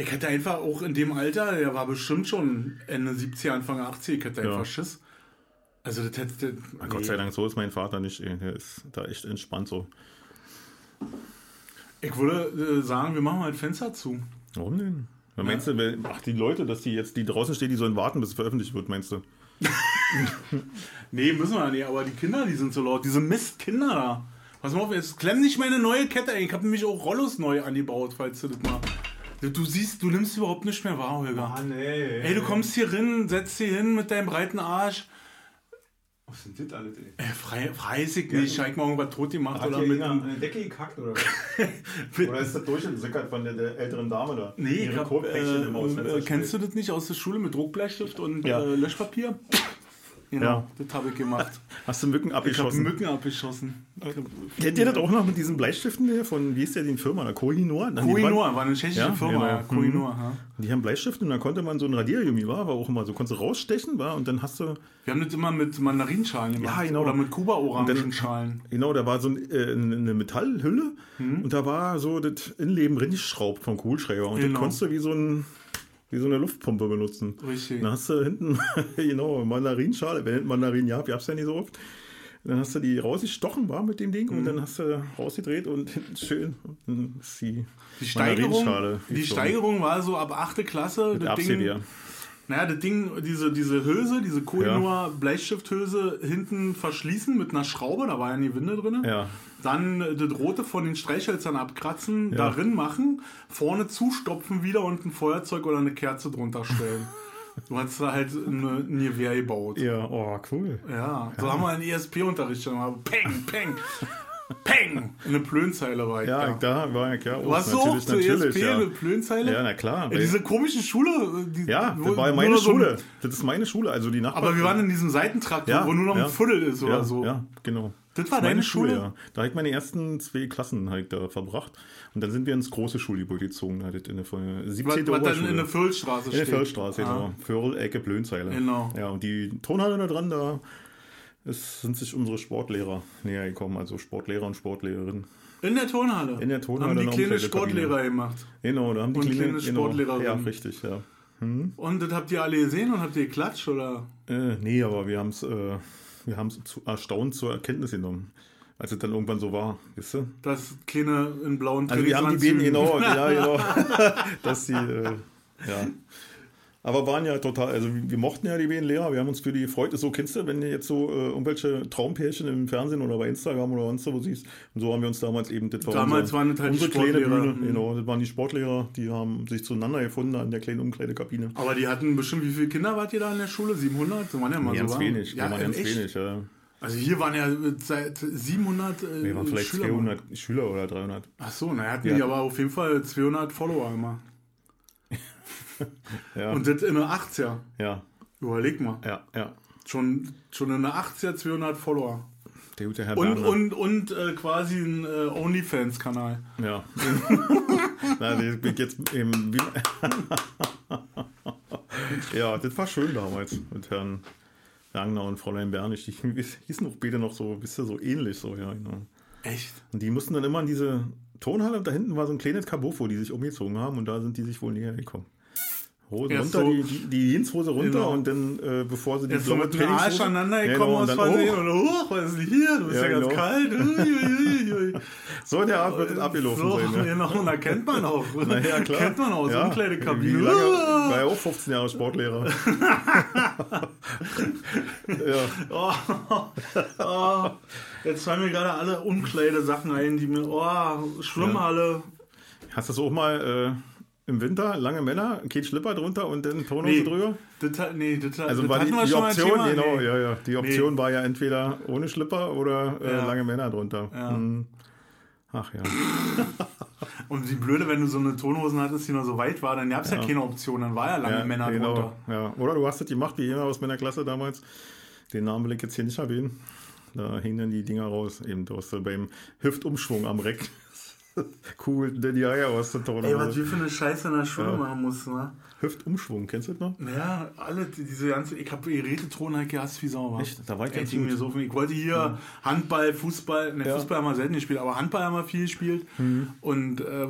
Ich hätte einfach auch in dem Alter, der war bestimmt schon Ende 70er, Anfang 80, ich hätte Ja. einfach Schiss. Also das hätte... Na, Gott sei Dank, so ist mein Vater nicht. Der ist da echt entspannt so. Ich würde äh, sagen, wir machen mal das Fenster zu. Warum denn? Ja. Meinst du, ach, die Leute, dass die jetzt, die draußen stehen, die sollen warten, bis es veröffentlicht wird, meinst du? Nee, müssen wir nicht, aber die Kinder, die sind so laut. Diese Mistkinder da. Pass mal auf, jetzt klemm nicht meine neue Kette ein. Ich habe nämlich auch Rollos neu angebaut, falls du das mal. Du, siehst, du nimmst überhaupt nicht mehr wahr, Holger. nee. Ey, du kommst hier hin, setzt hier hin mit deinem breiten Arsch. Was sind das alles, ey? Äh, frei, weiß ich nicht. Ja. Ich mal irgendwas tot gemacht Hat oder mit. einer eine Decke gekackt oder was? oder ist das durchgesickert von der, der älteren Dame da? Nee, ich hab, äh, äh, kennst du das nicht aus der Schule mit Druckbleistift und Ja. äh, Löschpapier? Genau, Ja. das habe ich gemacht. Hast du Mücken Ich habe abgeschossen? Mücken abgeschossen. Kennt ihr das auch noch mit diesen Bleistiften hier von, wie ist der die Firma? da? Kohinoor? Kohinoor war eine tschechische Ja, Firma. genau. Ja, Kohinoor, ja. Die haben Bleistifte und da konnte man so ein Radiergummi, war, war auch immer so, konntest du rausstechen, war, und dann hast du, Wir haben das immer mit Mandarinschalen gemacht. Ja, genau. Oder mit Kuba-Orangenschalen. genau, da war so ein, äh, eine Metallhülle Mhm. und da war so das Innenleben reingeschraubt vom Kugelschreiber und Genau. das konntest du wie so, ein, wie so eine Luftpumpe benutzen. Richtig. Dann hast du hinten, genau, Mandarinschale, wenn Mandarin gab, gab es ja nicht so oft. Dann hast du die rausgestochen, war mit dem Ding, Mhm. und dann hast du rausgedreht und hinten schön ist die, Die Steigerung, Mandarinschale die. Steigerung war so ab 8. Klasse. Mit Das Ding, Absevier. Naja, das Ding, diese, diese Hülse, diese Kohinoor Bleistifthülse hinten verschließen mit einer Schraube, da war ja nie Winde drin. Ja, Dann äh, das Rote von den Streichhölzern abkratzen, Ja. darin machen, vorne zustopfen wieder und ein Feuerzeug oder eine Kerze drunter stellen. du hast da halt eine, ein Gewehr gebaut. ja, oh, cool. Ja, so haben wir einen ESP-Unterricht schon mal. Peng, peng, peng. Eine Plönzeile war ich Ja, da. da war ich ja auch. Du hast so auch zur ESP ja. eine Plönzeile? Ja, na klar. Ja, diese komische Schule. Die, ja, das war ja meine so ein- Schule. Das ist meine Schule, also die Nachbarn. aber wir waren in diesem Seitentrakt, Ja, wo nur noch ja. ein Viertel ist oder ja, so. Ja, genau. Das war meine deine Schule? ja. Da habe ich meine ersten zwei Klassen halt da verbracht. Und dann sind wir ins große Schulgebäude gezogen, halt in der 17. Was, was dann in der Füllstraße In der steht. Feldstraße, Ah. genau. Förl, Ecke, Blöhnzeile. Genau. Ja, und die Tonhalle da dran, da ist, sind sich unsere Sportlehrer näher gekommen, also Sportlehrer und Sportlehrerinnen. In der Turnhalle. In der Turnhalle Haben die kleine. Sportlehrer gemacht. Genau, da haben die Und kleine, kleine genau, Sportlehrerin. Ja, richtig, ja. Und das habt ihr alle gesehen und habt ihr geklatscht oder? Äh, nee, aber wir haben es äh, wir haben's zu, erstaunt zur Erkenntnis genommen, als es dann irgendwann so war, weißt du? Das kleine in blauen Also wir haben die Bienen, Trainingsanzügen. genau, ja, genau, dass sie, äh, ja. Aber waren ja total, also wir mochten ja die beiden Lehrer, wir haben uns für die gefreut. Ist so, kennst du, wenn du jetzt so äh, irgendwelche Traumpärchen im Fernsehen oder bei Instagram oder sonst wo siehst, und so haben wir uns damals eben, das war Damals unser, waren das halt die unsere kleine Sportlehrer. Bühne, Mhm. genau, das waren die Sportlehrer, die haben sich zueinander gefunden an der kleinen Umkleidekabine. Aber die hatten bestimmt, wie viele Kinder wart ihr da in der Schule? 700? So waren ja mal Ganz so, wenig, Ja, waren ganz echt? wenig, ja. Also hier waren ja seit 700 äh, Wir waren vielleicht Schüler. 200 Schüler oder 300. Ach so, na hatten Ja. die aber auf jeden Fall 200 Follower immer. Ja, Und das in der 80er. ja, Überleg mal. ja, ja. Schon, schon in der 80er 200 Follower. Der gute Herr Und, Berner. und, und äh, quasi ein äh, OnlyFans-Kanal. Ja. Bin ich jetzt eben. Ja, das war schön damals mit Herrn Wagner und Fräulein Bernig. Die hießen auch beide noch so, bist du so ähnlich so, ja, genau. Echt? Und die mussten dann immer in diese Tonhalle und da hinten war so ein kleines Kabofo, die sich umgezogen haben und da sind die sich wohl näher gekommen. Hosen Erst runter, so- die, die, die Jeanshose runter Genau. und dann, äh, bevor sie die Jetzt so mit dem Arsch aneinander gekommen Genau, aus Versehen. Und hoch, was ist denn hier? Du bist ja, Ja, ganz genau. kalt. Ui, ui, ui, ui. So in der Art wird es abgelaufen so, sein. Ne? Genau, und da kennt man auch. Na ja, klar. Kennt man aus ja. Umkleidekabine. Wie lange? War ja auch 15 Jahre Sportlehrer. ja. Oh, oh, jetzt fallen mir gerade alle Umkleidesachen ein, die mir. Oh, Schwimmhalle. Hast du das auch mal äh, im Winter, lange Männer, kein Schlipper drunter und dann Tonhose Nee. drüber? Das, nee, das, Also das war die, die Option, genau, Nee. ja, ja. Die Option war ja entweder ohne Schlipper oder äh, Ja. lange Männer drunter. Ja. Hm. Ach ja. Und die Blöde, wenn du so eine Tonhosen hattest, die noch so weit war, dann gab es ja. keine Option, dann war ja lange ja Männer genau, drunter. Ja. Oder du hast das gemacht wie jemand aus meiner Klasse damals. Den Namen will ich jetzt hier nicht erwähnen. Da hingen dann die Dinger raus. Eben du hast beim Hüftumschwung am Reck. cool, der die Eier aus der Ey, was wir für eine Scheiße in der Schule Ja. machen mussten, ne? Hüftumschwung, kennst du das noch? Ja, alle, die- diese ganze, ich habe Geräteton halt gehasst wie Sau, wa? Echt? Da war ich ganz mir so Ich wollte hier Handball, Fußball, ne, Ja. Fußball haben wir selten gespielt, aber Handball haben wir viel gespielt. Und, äh,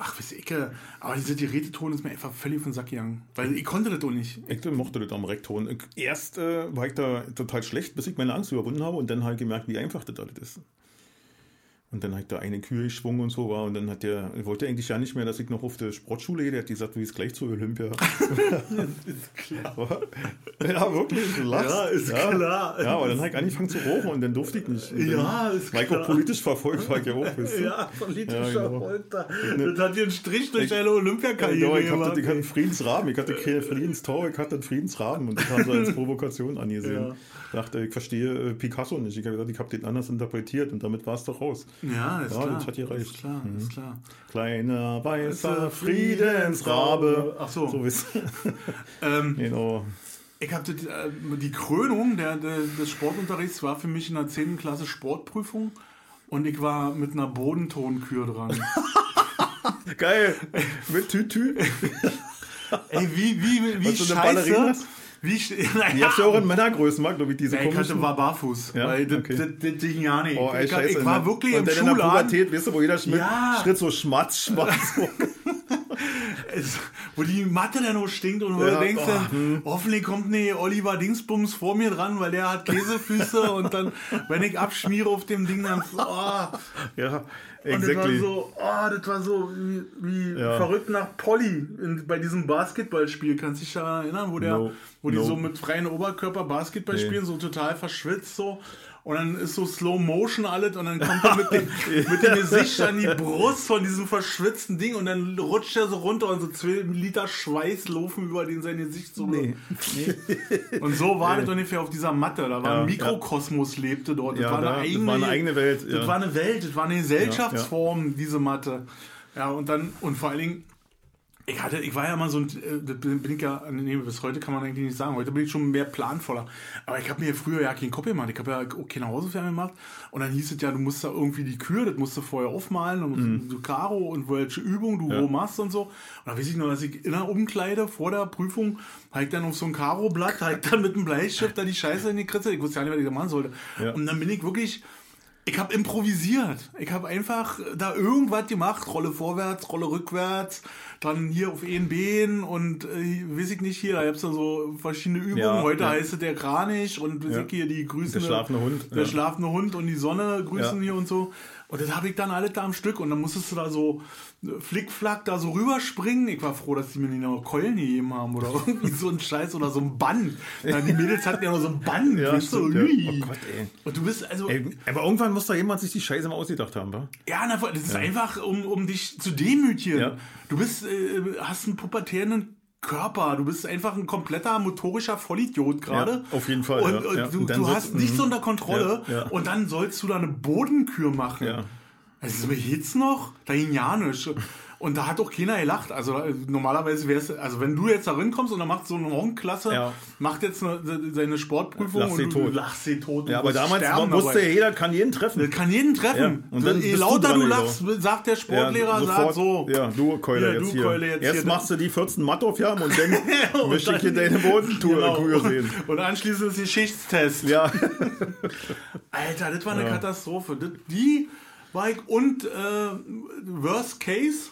ach, weiß ich, aber diese Geräteton ist mir einfach völlig den Sack gegangen. Weil ich konnte das doch nicht. Ich mochte das am Rekton. Erst äh, war ich da total schlecht, bis ich meine Angst überwunden habe und dann halt gemerkt, wie einfach das alles ist. Und dann hat der eine Kühe geschwungen und so war. Und dann hat der, wollte eigentlich ja nicht mehr, dass ich noch auf der Sportschule gehe. Der hat gesagt, du gehst gleich zur Olympia. ist klar. ja, wirklich, lachst. Ja, ist ja. klar. Ja, aber dann habe ich angefangen zu rauchen und dann durfte ich nicht. Und Ja, ist Weil ich klar. auch politisch verfolgt war, ich ja auch, weißt du? Ja, politischer Ja, genau. Folter. Das hat dir einen Strich durch deine Ja, Olympiakarriere ich, hatte, gemacht. ich hatte einen Friedensrahmen, ich hatte keinen Friedenstor, ich hatte einen Friedensrahmen und das haben sie als Provokation angesehen. Ja. Ich dachte, ich verstehe äh, Picasso nicht. Ich habe gesagt, ich habe den anders interpretiert und damit war es doch raus. Ja, ist Ja, klar. das hat gereicht. Ist klar, ist klar. Kleiner weißer Friedensrabe. Ach so. So wisst Ähm, Genau. ich habe die Krönung der, der, des Sportunterrichts war für mich in der 10. Klasse Sportprüfung und ich war mit einer Bodentonkür dran. Geil. Mit Tütü. Ey, wie, wie, wie eine scheiße. Wie, naja, hast du auch in Männergrößen, glaube ich, diese Ja, ich komischen. war barfuß. Ja? Weil Okay. das, das ging ja nicht. Oh, ey, ich, scheiße. ich war ne? wirklich und im dann in der. Pubertät, weißt du, wo jeder Schritt, Ja. Schritt so schmatz, schmatz. Es, wo die Matte dann noch stinkt und wo Ja, du denkst, oh, dann, hoffentlich kommt ne Oliver Dingsbums vor mir dran, weil der hat Käsefüße und dann, wenn ich abschmiere auf dem Ding, dann, oh, ja, und das war exactly. so, oh, das war so wie, wie Ja. verrückt nach Polly in, bei diesem Basketballspiel. Kannst du dich daran erinnern, wo, der, No. wo die No. so mit freiem Oberkörper Basketball Nee. spielen, so total verschwitzt so. Und dann ist so Slow Motion alles und dann kommt er mit dem, mit dem Gesicht an die Brust von diesem verschwitzten Ding und dann rutscht er so runter und so zwei Liter Schweiß laufen über den sein Gesicht so. Nee. Und so war das ungefähr auf dieser Matte. Da war Ja, ein Mikrokosmos lebte dort. Das, Ja, war, da- eine das eigene, war eine eigene Welt, Das ja. war eine Welt, das war eine Gesellschaftsform, diese Matte. Ja, und dann, und vor allen Dingen, ich hatte, ich war ja mal so ein, äh, bin ich ja, nee, bis heute kann man eigentlich nicht sagen, heute bin ich schon mehr planvoller. Aber ich habe mir früher ja keinen Kopf gemacht, ich habe ja auch keine Hausaufgaben gemacht. Und dann hieß es ja, du musst da irgendwie die Kür, das musst du vorher aufmalen, und Mhm. so Karo und welche Übung du wo machst und so. Und da weiß ich nur, dass ich in der Umkleide vor der Prüfung, ich dann auf so ein Karo-Blatt, ich dann mit dem Bleistift da die Scheiße in die Kritze, ich wusste ja nicht, was ich da machen sollte. Ja. Und dann bin ich wirklich, ich habe improvisiert. Ich habe einfach da irgendwas gemacht. Rolle vorwärts, Rolle rückwärts. Dann hier auf Bein und äh, weiß ich nicht hier. Da gibt's dann so verschiedene Übungen. Ja, Heute ja. heißt es der Kranich und Ja. hier die grüßende, Der schlafende Hund, Der ja. schlafende Hund und die Sonne grüßen hier und so. Und das habe ich dann alles da am Stück. Und dann musstest du da so flickflack da so rüberspringen. Ich war froh, dass die mir nicht noch Keulen gegeben haben oder irgendwie so ein Scheiß oder so ein Band. Ja, die Mädels hatten ja noch so ein Band. Ja, stimmt, ja. Ui. Oh Gott, ey. Und du bist also. Ey, aber irgendwann muss doch jemand sich die Scheiße mal ausgedacht haben, wa? Ja, na, das ist einfach, um, um dich zu demütigen. Ja. Du bist, äh, hast einen pubertären Körper. Du bist einfach ein kompletter motorischer Vollidiot gerade. Ja, auf jeden Fall, Und, ja, und ja. du, Und du sollst- hast nichts mhm. unter Kontrolle. Ja, ja. Und dann sollst du da eine Bodenkür machen. Ja. Also mir jetzt noch, da ging ja nichts. Und da hat auch keiner gelacht. Also äh, normalerweise wäre es, also wenn du jetzt da reinkommst und dann macht so eine Hornklasse, Ja. macht jetzt eine, seine Sportprüfung Lach sie und du tot. lachst sie tot. Ja, aber damals sterben wusste ja jeder, kann jeden treffen. Das kann jeden treffen. Ja, und dann Je du lauter du lachst, sagt der Sportlehrer, sofort, sagt so. Ja, du Keule Ja, jetzt du hier. Keule jetzt Erst hier. machst du die 14 Mattaufgaben und dann Und möchte ich hier deine Bodentour Genau. Sehen. Und anschließend ist die Schichtstest. Ja, Alter, das war eine Ja. Katastrophe. Das, die war ich und äh, Worst Case.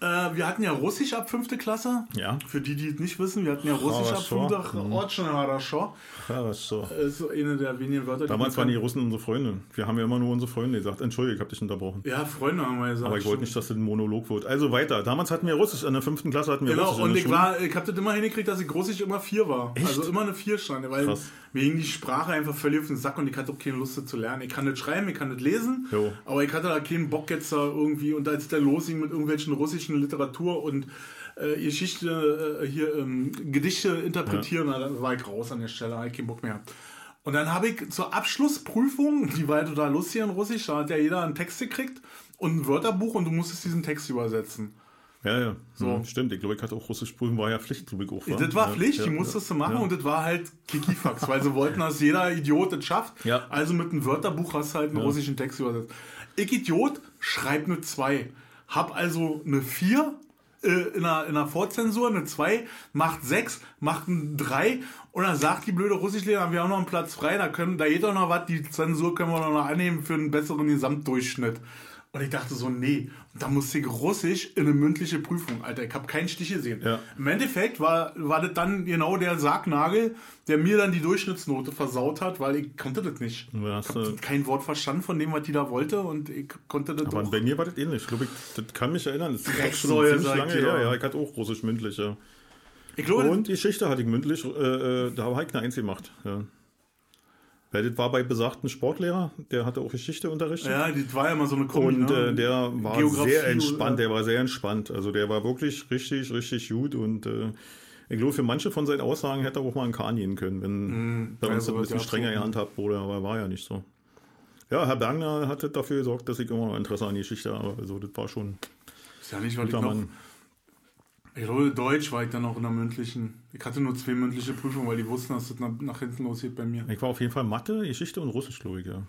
Äh, wir hatten ja Russisch ab fünfte Klasse. Ja. Für die, die es nicht wissen, wir hatten ja Russisch ab Хорошо. fünfte Очень хорошо. ja das ist so. Das ist so eine der wenigen Wörter, Damals die waren die Russen unsere Freunde. Wir haben ja immer nur unsere Freunde gesagt. Entschuldige, ich habe dich unterbrochen. Ja, Freunde haben wir gesagt. Aber ich wollte nicht, dass das ein Monolog wird. Also weiter. Damals hatten wir Russisch. In der fünften Klasse hatten wir Genau, Russisch. in und der ich Schule. war, ich habe das immer hingekriegt, dass ich Russisch immer vier war. Echt? Also immer eine vier stand, weil Krass. mir ging die Sprache einfach völlig auf den Sack und ich hatte auch keine Lust zu lernen. Ich kann das schreiben, ich kann das lesen, Jo. aber ich hatte da keinen Bock jetzt da irgendwie und als dann losging mit irgendwelchen russischen Literatur und äh, Geschichte, äh, hier ähm, Gedichte interpretieren, na, dann war ich raus an der Stelle, da hatte ich keinen Bock mehr. Und dann habe ich zur Abschlussprüfung, die war ja total lustig in Russisch, da hat ja jeder einen Text gekriegt und ein Wörterbuch und du musstest diesen Text übersetzen. Ja, ja. So. Stimmt. Ich glaube, ich hatte auch Russisch prüfen, war ja Pflicht, glaube ich auch. wa? Das war ja, Pflicht, ja, die musstest du ja, machen ja. und das war halt Kikifax, weil sie wollten, dass jeder Idiot das schafft. Ja. Also mit einem Wörterbuch hast du halt einen russischen Text übersetzt. Ich Idiot, schreib eine 2. Hab also eine 4 äh, in, einer, in einer Vorzensur, eine 2, macht 6, macht ein 3 und dann sagt die blöde Russischlehrerin, wir haben noch einen Platz frei, da, können, da geht doch noch was, die Zensur können wir noch annehmen für einen besseren Gesamtdurchschnitt. Und ich dachte so, nee. Und da musste ich Russisch in eine mündliche Prüfung, Alter. Ich habe keinen Stich gesehen. Ja. Im Endeffekt war, war das dann genau der Sargnagel, der mir dann die Durchschnittsnote versaut hat, weil ich konnte das nicht. Hast, ich habe kein Wort verstanden von dem, was die da wollte und ich konnte das Aber auch. bei mir war das ähnlich. Ich glaube, ich, das kann mich erinnern. Das ist auch schon ziemlich lange her. Ja, ich hatte auch Russisch mündlich. Ja. Ich glaube, Und Geschichte hatte ich mündlich. Äh, äh, da habe ich eine Eins gemacht. Ja. Weil das war bei besagten Sportlehrer. Der hatte auch Geschichte unterrichtet. ja, das war ja mal so eine Kombi, Und ne? äh, der war Geografie sehr oder- entspannt, der war sehr entspannt. Also der war wirklich richtig, richtig gut und äh, ich glaube, für manche von seinen Aussagen hätte er auch mal einen Kahn gehen können, wenn bei ja, uns das ein bisschen strenger ne? gehandhabt wurde, aber war ja nicht so. Ja, Herr Bergner hatte dafür gesorgt, dass ich immer noch Interesse an die Geschichte habe. Also das war schon ist ja nicht, weil ich noch, Mann. Ich glaube, Deutsch war ich dann auch in der mündlichen. Ich hatte nur zwei mündliche Prüfungen, weil die wussten, dass das nach, nach hinten losgeht bei mir. Ich war auf jeden Fall Mathe, Geschichte und Russisch, glaube ich, ja.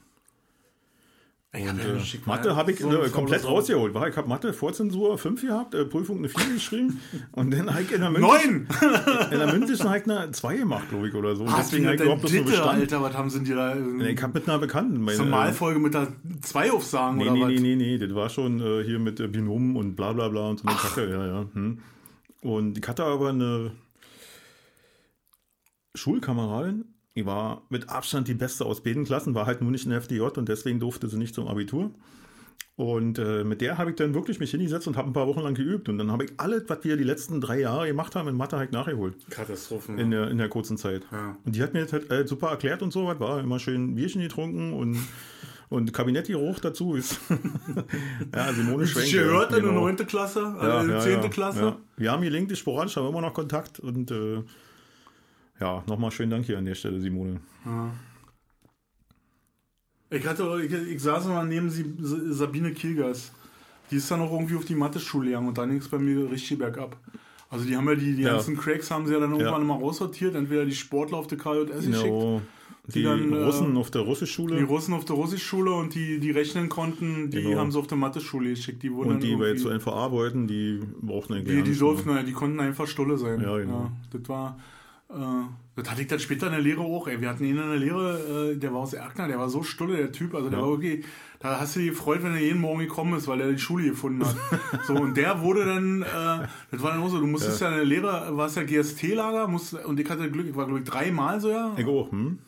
Ich hab ja äh, Mathe habe ich so faules komplett rausgeholt. War, ich habe Mathe Vorzensur 5 gehabt, äh, Prüfung eine 4 geschrieben und dann habe ich in der mündlichen, Neun! in der mündlichen habe ich eine 2 gemacht, glaube ich, oder so. Du Deswegen habe ich überhaupt das nur Ditte, bestanden. Alter, was haben sie dir da? Ich habe mit einer Bekannten. Meine, Malfolge mit der zwei aufsagen Nee, oder nee, was? nee, nee, nee, das war schon äh, hier mit äh, Binomen und bla bla bla und so eine Kacke, ja, ja. Hm. Und ich hatte aber eine Schulkameradin, die war mit Abstand die beste aus beiden Klassen, war halt nur nicht in der FDJ und deswegen durfte sie nicht zum Abitur. Und äh, mit der habe ich dann wirklich mich hingesetzt und habe ein paar Wochen lang geübt. Und dann habe ich alles, was wir die letzten drei Jahre gemacht haben, in Mathe halt nachgeholt. Katastrophen. In der, in der kurzen Zeit. Ja. Und die hat mir das halt äh, super erklärt und so was, war immer schön Bierchen getrunken und, und Kabinetti-Roch dazu. Ist ja, Simone Schwenk. Ich gehört in der genau. 9. Klasse, der ja, 10. ja, Klasse. Ja. Wir haben gelinkt, sporadisch, haben immer noch Kontakt und äh, ja, nochmal schönen Dank hier an der Stelle, Simone. Ich, hatte, ich, ich saß mal neben sie, Sabine Kilgers. Die ist dann auch irgendwie auf die Mathe-Schule gegangen und dann ging es bei mir richtig bergab. Also die haben ja die, die ganzen Cracks haben sie ja dann irgendwann immer raussortiert. Entweder die Sportler auf der KJS geschickt, Genau. Die, dann, äh, Russen auf der Russischschule die Russen auf der Russischschule und die, die rechnen konnten, die Genau. haben sie auf der Mathe-Schule geschickt. Die wurden und die irgendwie- zu NVA wollten, die brauchten eigentlich Die, die durften, ja, die konnten einfach Stulle sein. Ja, genau. das war. Äh, das hatte ich dann später in der Lehre auch. Ey. Wir hatten ihn in der Lehre, äh, der war aus Erkner, der war so stulle, der Typ. Also der Ja. war wirklich, da hast du dich gefreut, wenn er jeden Morgen gekommen ist, weil er die Schule gefunden hat. so, und der wurde dann, äh, das war dann auch so, du musstest ja, in der Lehre, warst ja GST-Lager, musst, und ich hatte Glück, ich war glaube ich dreimal so ja, Ich auch, hm?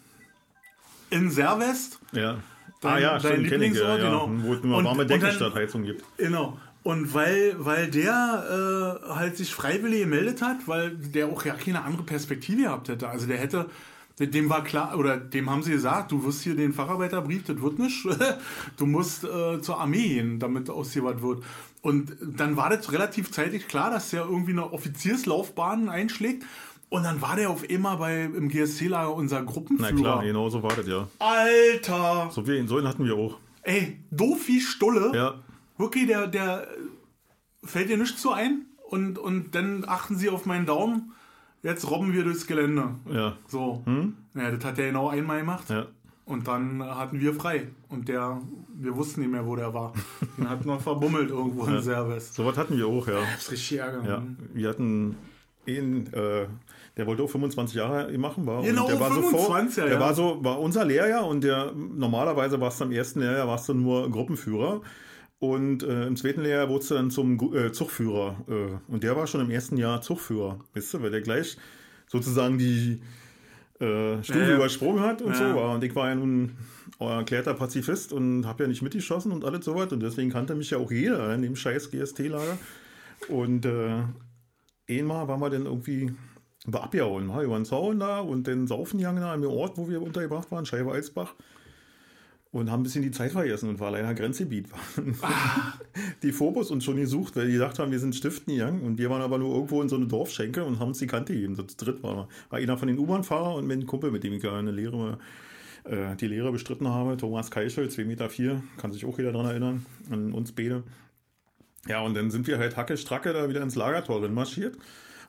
In Servest. Ja. Dein- ah ja, dein Lieblingsort, ja. genau. Wo es nur Und- warme und dann- Deckenstadtheizung gibt. Genau. Und weil, weil der äh, halt sich freiwillig gemeldet hat, weil der auch ja keine andere Perspektive gehabt hätte. Also der hätte, dem war klar, oder dem haben sie gesagt, du wirst hier den Facharbeiterbrief, das wird nicht. Du musst äh, zur Armee gehen, damit aus dir was wird. Und dann war das relativ zeitig klar, dass der irgendwie eine Offizierslaufbahn einschlägt. Und dann war der auf immer bei im GSC-Lager unser Na Gruppenführer. klar, genau so war das, ja. Alter! So, wie, so einen hatten wir auch. Ey, doof wie Stulle. Ja, Wirklich, der, der äh, fällt dir nichts so ein und, und dann achten sie auf meinen Daumen. Jetzt robben wir durchs Gelände. ja, So. Ja, das hat er genau einmal gemacht. ja. Und dann hatten wir frei. Und der, wir wussten nicht mehr, wo der war. Den hatten wir verbummelt irgendwo in Servest. So was hatten wir auch, ja. Das ist richtig Ärger. Ja, wir hatten ihn, äh, der wollte auch 25 Jahre machen, war. Genau, und der war 25, so vor, ja. Der war so, war unser Lehrjahr und der, normalerweise warst du am ersten Lehrjahr, warst du nur Gruppenführer. Und äh, im zweiten Lehrjahr wurdest du dann zum äh, Zugführer. Äh, und der war schon im ersten Jahr Zugführer, weißt du, weil der gleich sozusagen die äh, Stufe Ja, ja. übersprungen hat und Ja. so war. Und ich war ja nun erklärter Pazifist und habe ja nicht mitgeschossen und alles sowas. Und deswegen kannte mich ja auch jeder in dem scheiß GST-Lager. Und äh, einmal waren wir dann irgendwie bei abgehauen, mal über den Zaun da und dann saufen gegangen da im Ort, wo wir untergebracht waren, Scheibe Alsbach. Und haben ein bisschen die Zeit vergessen und war leider Grenzgebiet. die Phobos uns schon gesucht, weil die gedacht haben, wir sind stiften gegangen und wir waren aber nur irgendwo in so eine Dorfschenke und haben uns die Kante gegeben. So zu dritt war, war einer von den U-Bahn-Fahrern und mein Kumpel, mit dem ich ja eine Lehre, äh, die Lehre bestritten habe, Thomas Keischel, 2,4 Meter, vier, kann sich auch jeder daran erinnern, an uns beide. Ja, und dann sind wir halt hacke stracke da wieder ins Lagertor drin marschiert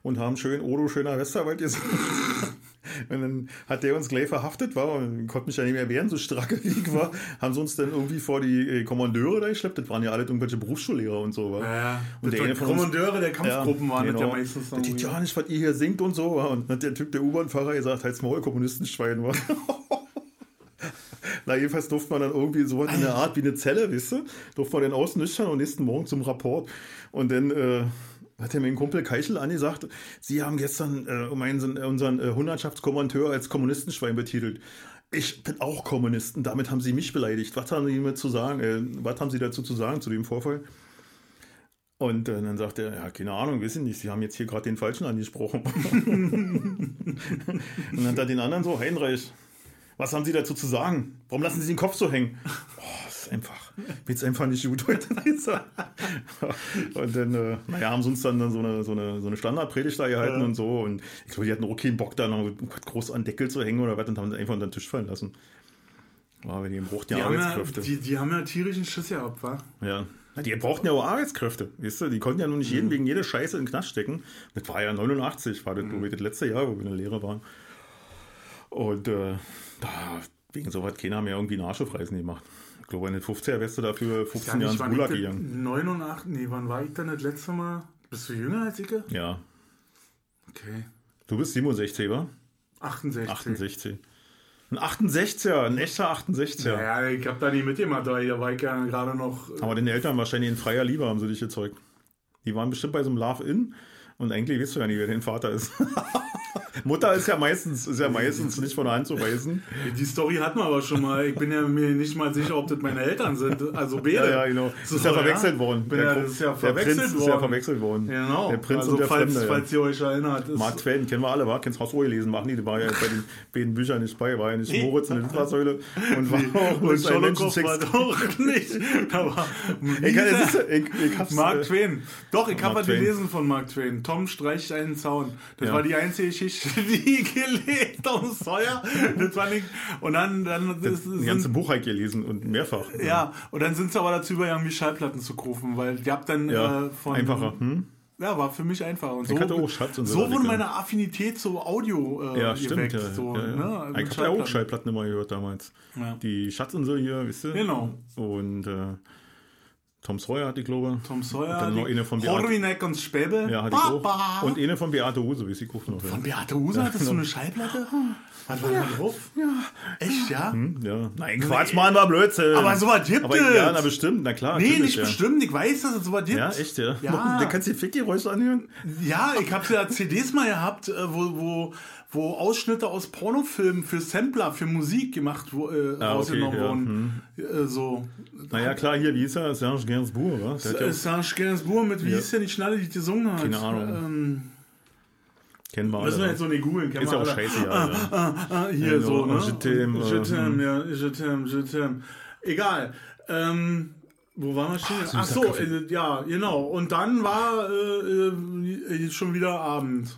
und haben schön Odo schöner Westerwald gesungen. Und dann hat der uns gleich verhaftet, war, und konnte mich ja nicht mehr wehren, so stracke wie ich war. haben sie uns dann irgendwie vor die äh, Kommandeure da geschleppt. Das waren ja alle irgendwelche Berufsschullehrer und so. Wa? Ja, Und der eine von uns- Kommandeure der Kampfgruppen waren das ja genau. meistens irgendwie. ja nicht, was ihr hier singt und so. wa? Und hat der Typ, der U-Bahn-Fahrer, gesagt, halt's Maul, Kommunistenschwein war. Na, jedenfalls durfte man dann irgendwie so in der Art wie eine Zelle, wisst ihr? Durfte man dann ausnüchtern und nächsten Morgen zum Rapport. Und dann äh, hat er mir ein Kumpel Keichel angesagt, Sie haben gestern äh, unseren, unseren äh, Hundertschaftskommandeur als Kommunistenschwein betitelt. Ich bin auch Kommunisten, damit haben Sie mich beleidigt. Was haben Sie mir zu sagen? Äh, was haben Sie dazu zu sagen zu dem Vorfall? Und äh, dann sagt er, ja, keine Ahnung, wissen nicht, Sie haben jetzt hier gerade den Falschen angesprochen. und dann hat er den anderen so, Heinrich, was haben Sie dazu zu sagen? Warum lassen Sie den Kopf so hängen? Oh, das ist einfach, geht's einfach nicht gut heute. und dann, äh, naja, haben sie uns dann so eine, so eine, so eine Standardpredigt da gehalten ja. und so. Und ich glaube, die hatten auch keinen Bock, da noch groß an Deckel zu hängen oder was und haben einfach unter den Tisch fallen lassen. Aber die brauchten ja Arbeitskräfte. Ja, die, die haben ja tierischen Schiss gehabt, wa? Ja. Die brauchten ja auch Arbeitskräfte, weißt du? Die konnten ja nur nicht jeden mhm. wegen jeder Scheiße in den Knast stecken. Das war ja 89, war das, mhm. das letzte Jahr, wo wir in der Lehre waren. Und äh, da, wegen sowas keiner mehr irgendwie einen Arschefreisen gemacht. Ich glaube, in den 50er wärst du dafür 15 Jahre ins Gulag gegangen. 89, nee, wann war ich dann das letzte Mal? Bist du jünger als ich? Ja. Okay. Du bist 67, wa? 68. 68. Ein 68er, ein echter 68er. Ja, ich hab da nie mitgemacht, da war ich ja gerade noch. Aber deine Eltern wahrscheinlich in freier Liebe haben sie dich gezeugt. Die waren bestimmt bei so einem Love-In und eigentlich weißt du ja nicht, wer dein Vater ist. Mutter ist ja meistens, ist ja meistens nicht von der Hand zu weisen. Die Story hatten wir aber schon mal. Ich bin ja mir nicht mal sicher, ob das meine Eltern sind. Also beide. Ja, ja, genau. Das ist ja verwechselt worden. Ja, das ist ja verwechselt Prinz worden. ist ja verwechselt worden. Genau. Der Prinz also und der falls, Fremde. Falls ihr euch erinnert. Mark Twain, kennen wir alle, war? Kennst Hausruhe gelesen, machen die, der war ja bei den beiden Büchern nicht bei, war ja nicht Moritz in der Litfaßsäule und war auch und ein Menschensex. war doch nicht. Aber ich, kann, ich, ich hab's, Mark Twain. Doch, ich habe gelesen von Mark Twain. Tom streicht einen Zaun. Das war die einzige Geschichte, die ich gelesen Tom Sawyer. Das war nicht, und dann, dann das, das ganze Buch halt gelesen und mehrfach. Ja, ja. und dann sind sie aber dazu übergegangen, Schallplatten zu rufen, weil ihr habt dann ja, äh, von. Einfacher. Hm? Ja, war für mich einfach. Und so, ich hatte auch Schatz und so. So wurde meine Affinität zu Audio äh, ja, stimmt, ja, so, ja, ja. Ne, ich habe ja auch Schallplatten immer gehört damals. Die Schatzinsel hier, wisst ihr? Genau. Und äh, Tom Sawyer hatte ich, glaube Tom Sawyer. Dann noch eine von Beate. Horvinek und Späbe. Ja, hatte ich auch. Und eine von Beate Huse, wie sie guckt noch. Von Beate Huse hattest du eine Schallplatte? Was war ja. da drauf? Ja. Echt, ja? Hm, ja. Nein, Quatsch, Mann, war Blödsinn. Aber sowas gibt aber, es. Ja, na bestimmt, na klar. Nee, nicht ja. bestimmt, ich weiß, dass es sowas gibt. Ja, echt, ja. ja. Da kannst du die Fickgeräusche anhören. Ja, ich habe ja CDs mal gehabt, äh, wo, wo, wo Ausschnitte aus Pornofilmen für Sampler, für Musik gemacht äh, ah, rausgenommen okay, wurden. Hm. Äh, so. Naja, klar, hier, wie hieß er? Serge Gainsbourg, oder? Serge Gainsbourg mit, wie hieß der die Schnalle, die gesungen hat? Keine Ahnung. Ähm, Kennen wir alle. Müssen wir jetzt so nicht googeln. Ist ja auch scheiße, ja. Ah, ah, ah, hier ja, so, ne? Je t'aime, t'aime, hm. ja. Je t'aime, je t'aime. Egal. Ähm, wo waren wir stehen? Ach, so, äh, ja, genau. Und dann war äh, äh, schon wieder Abend.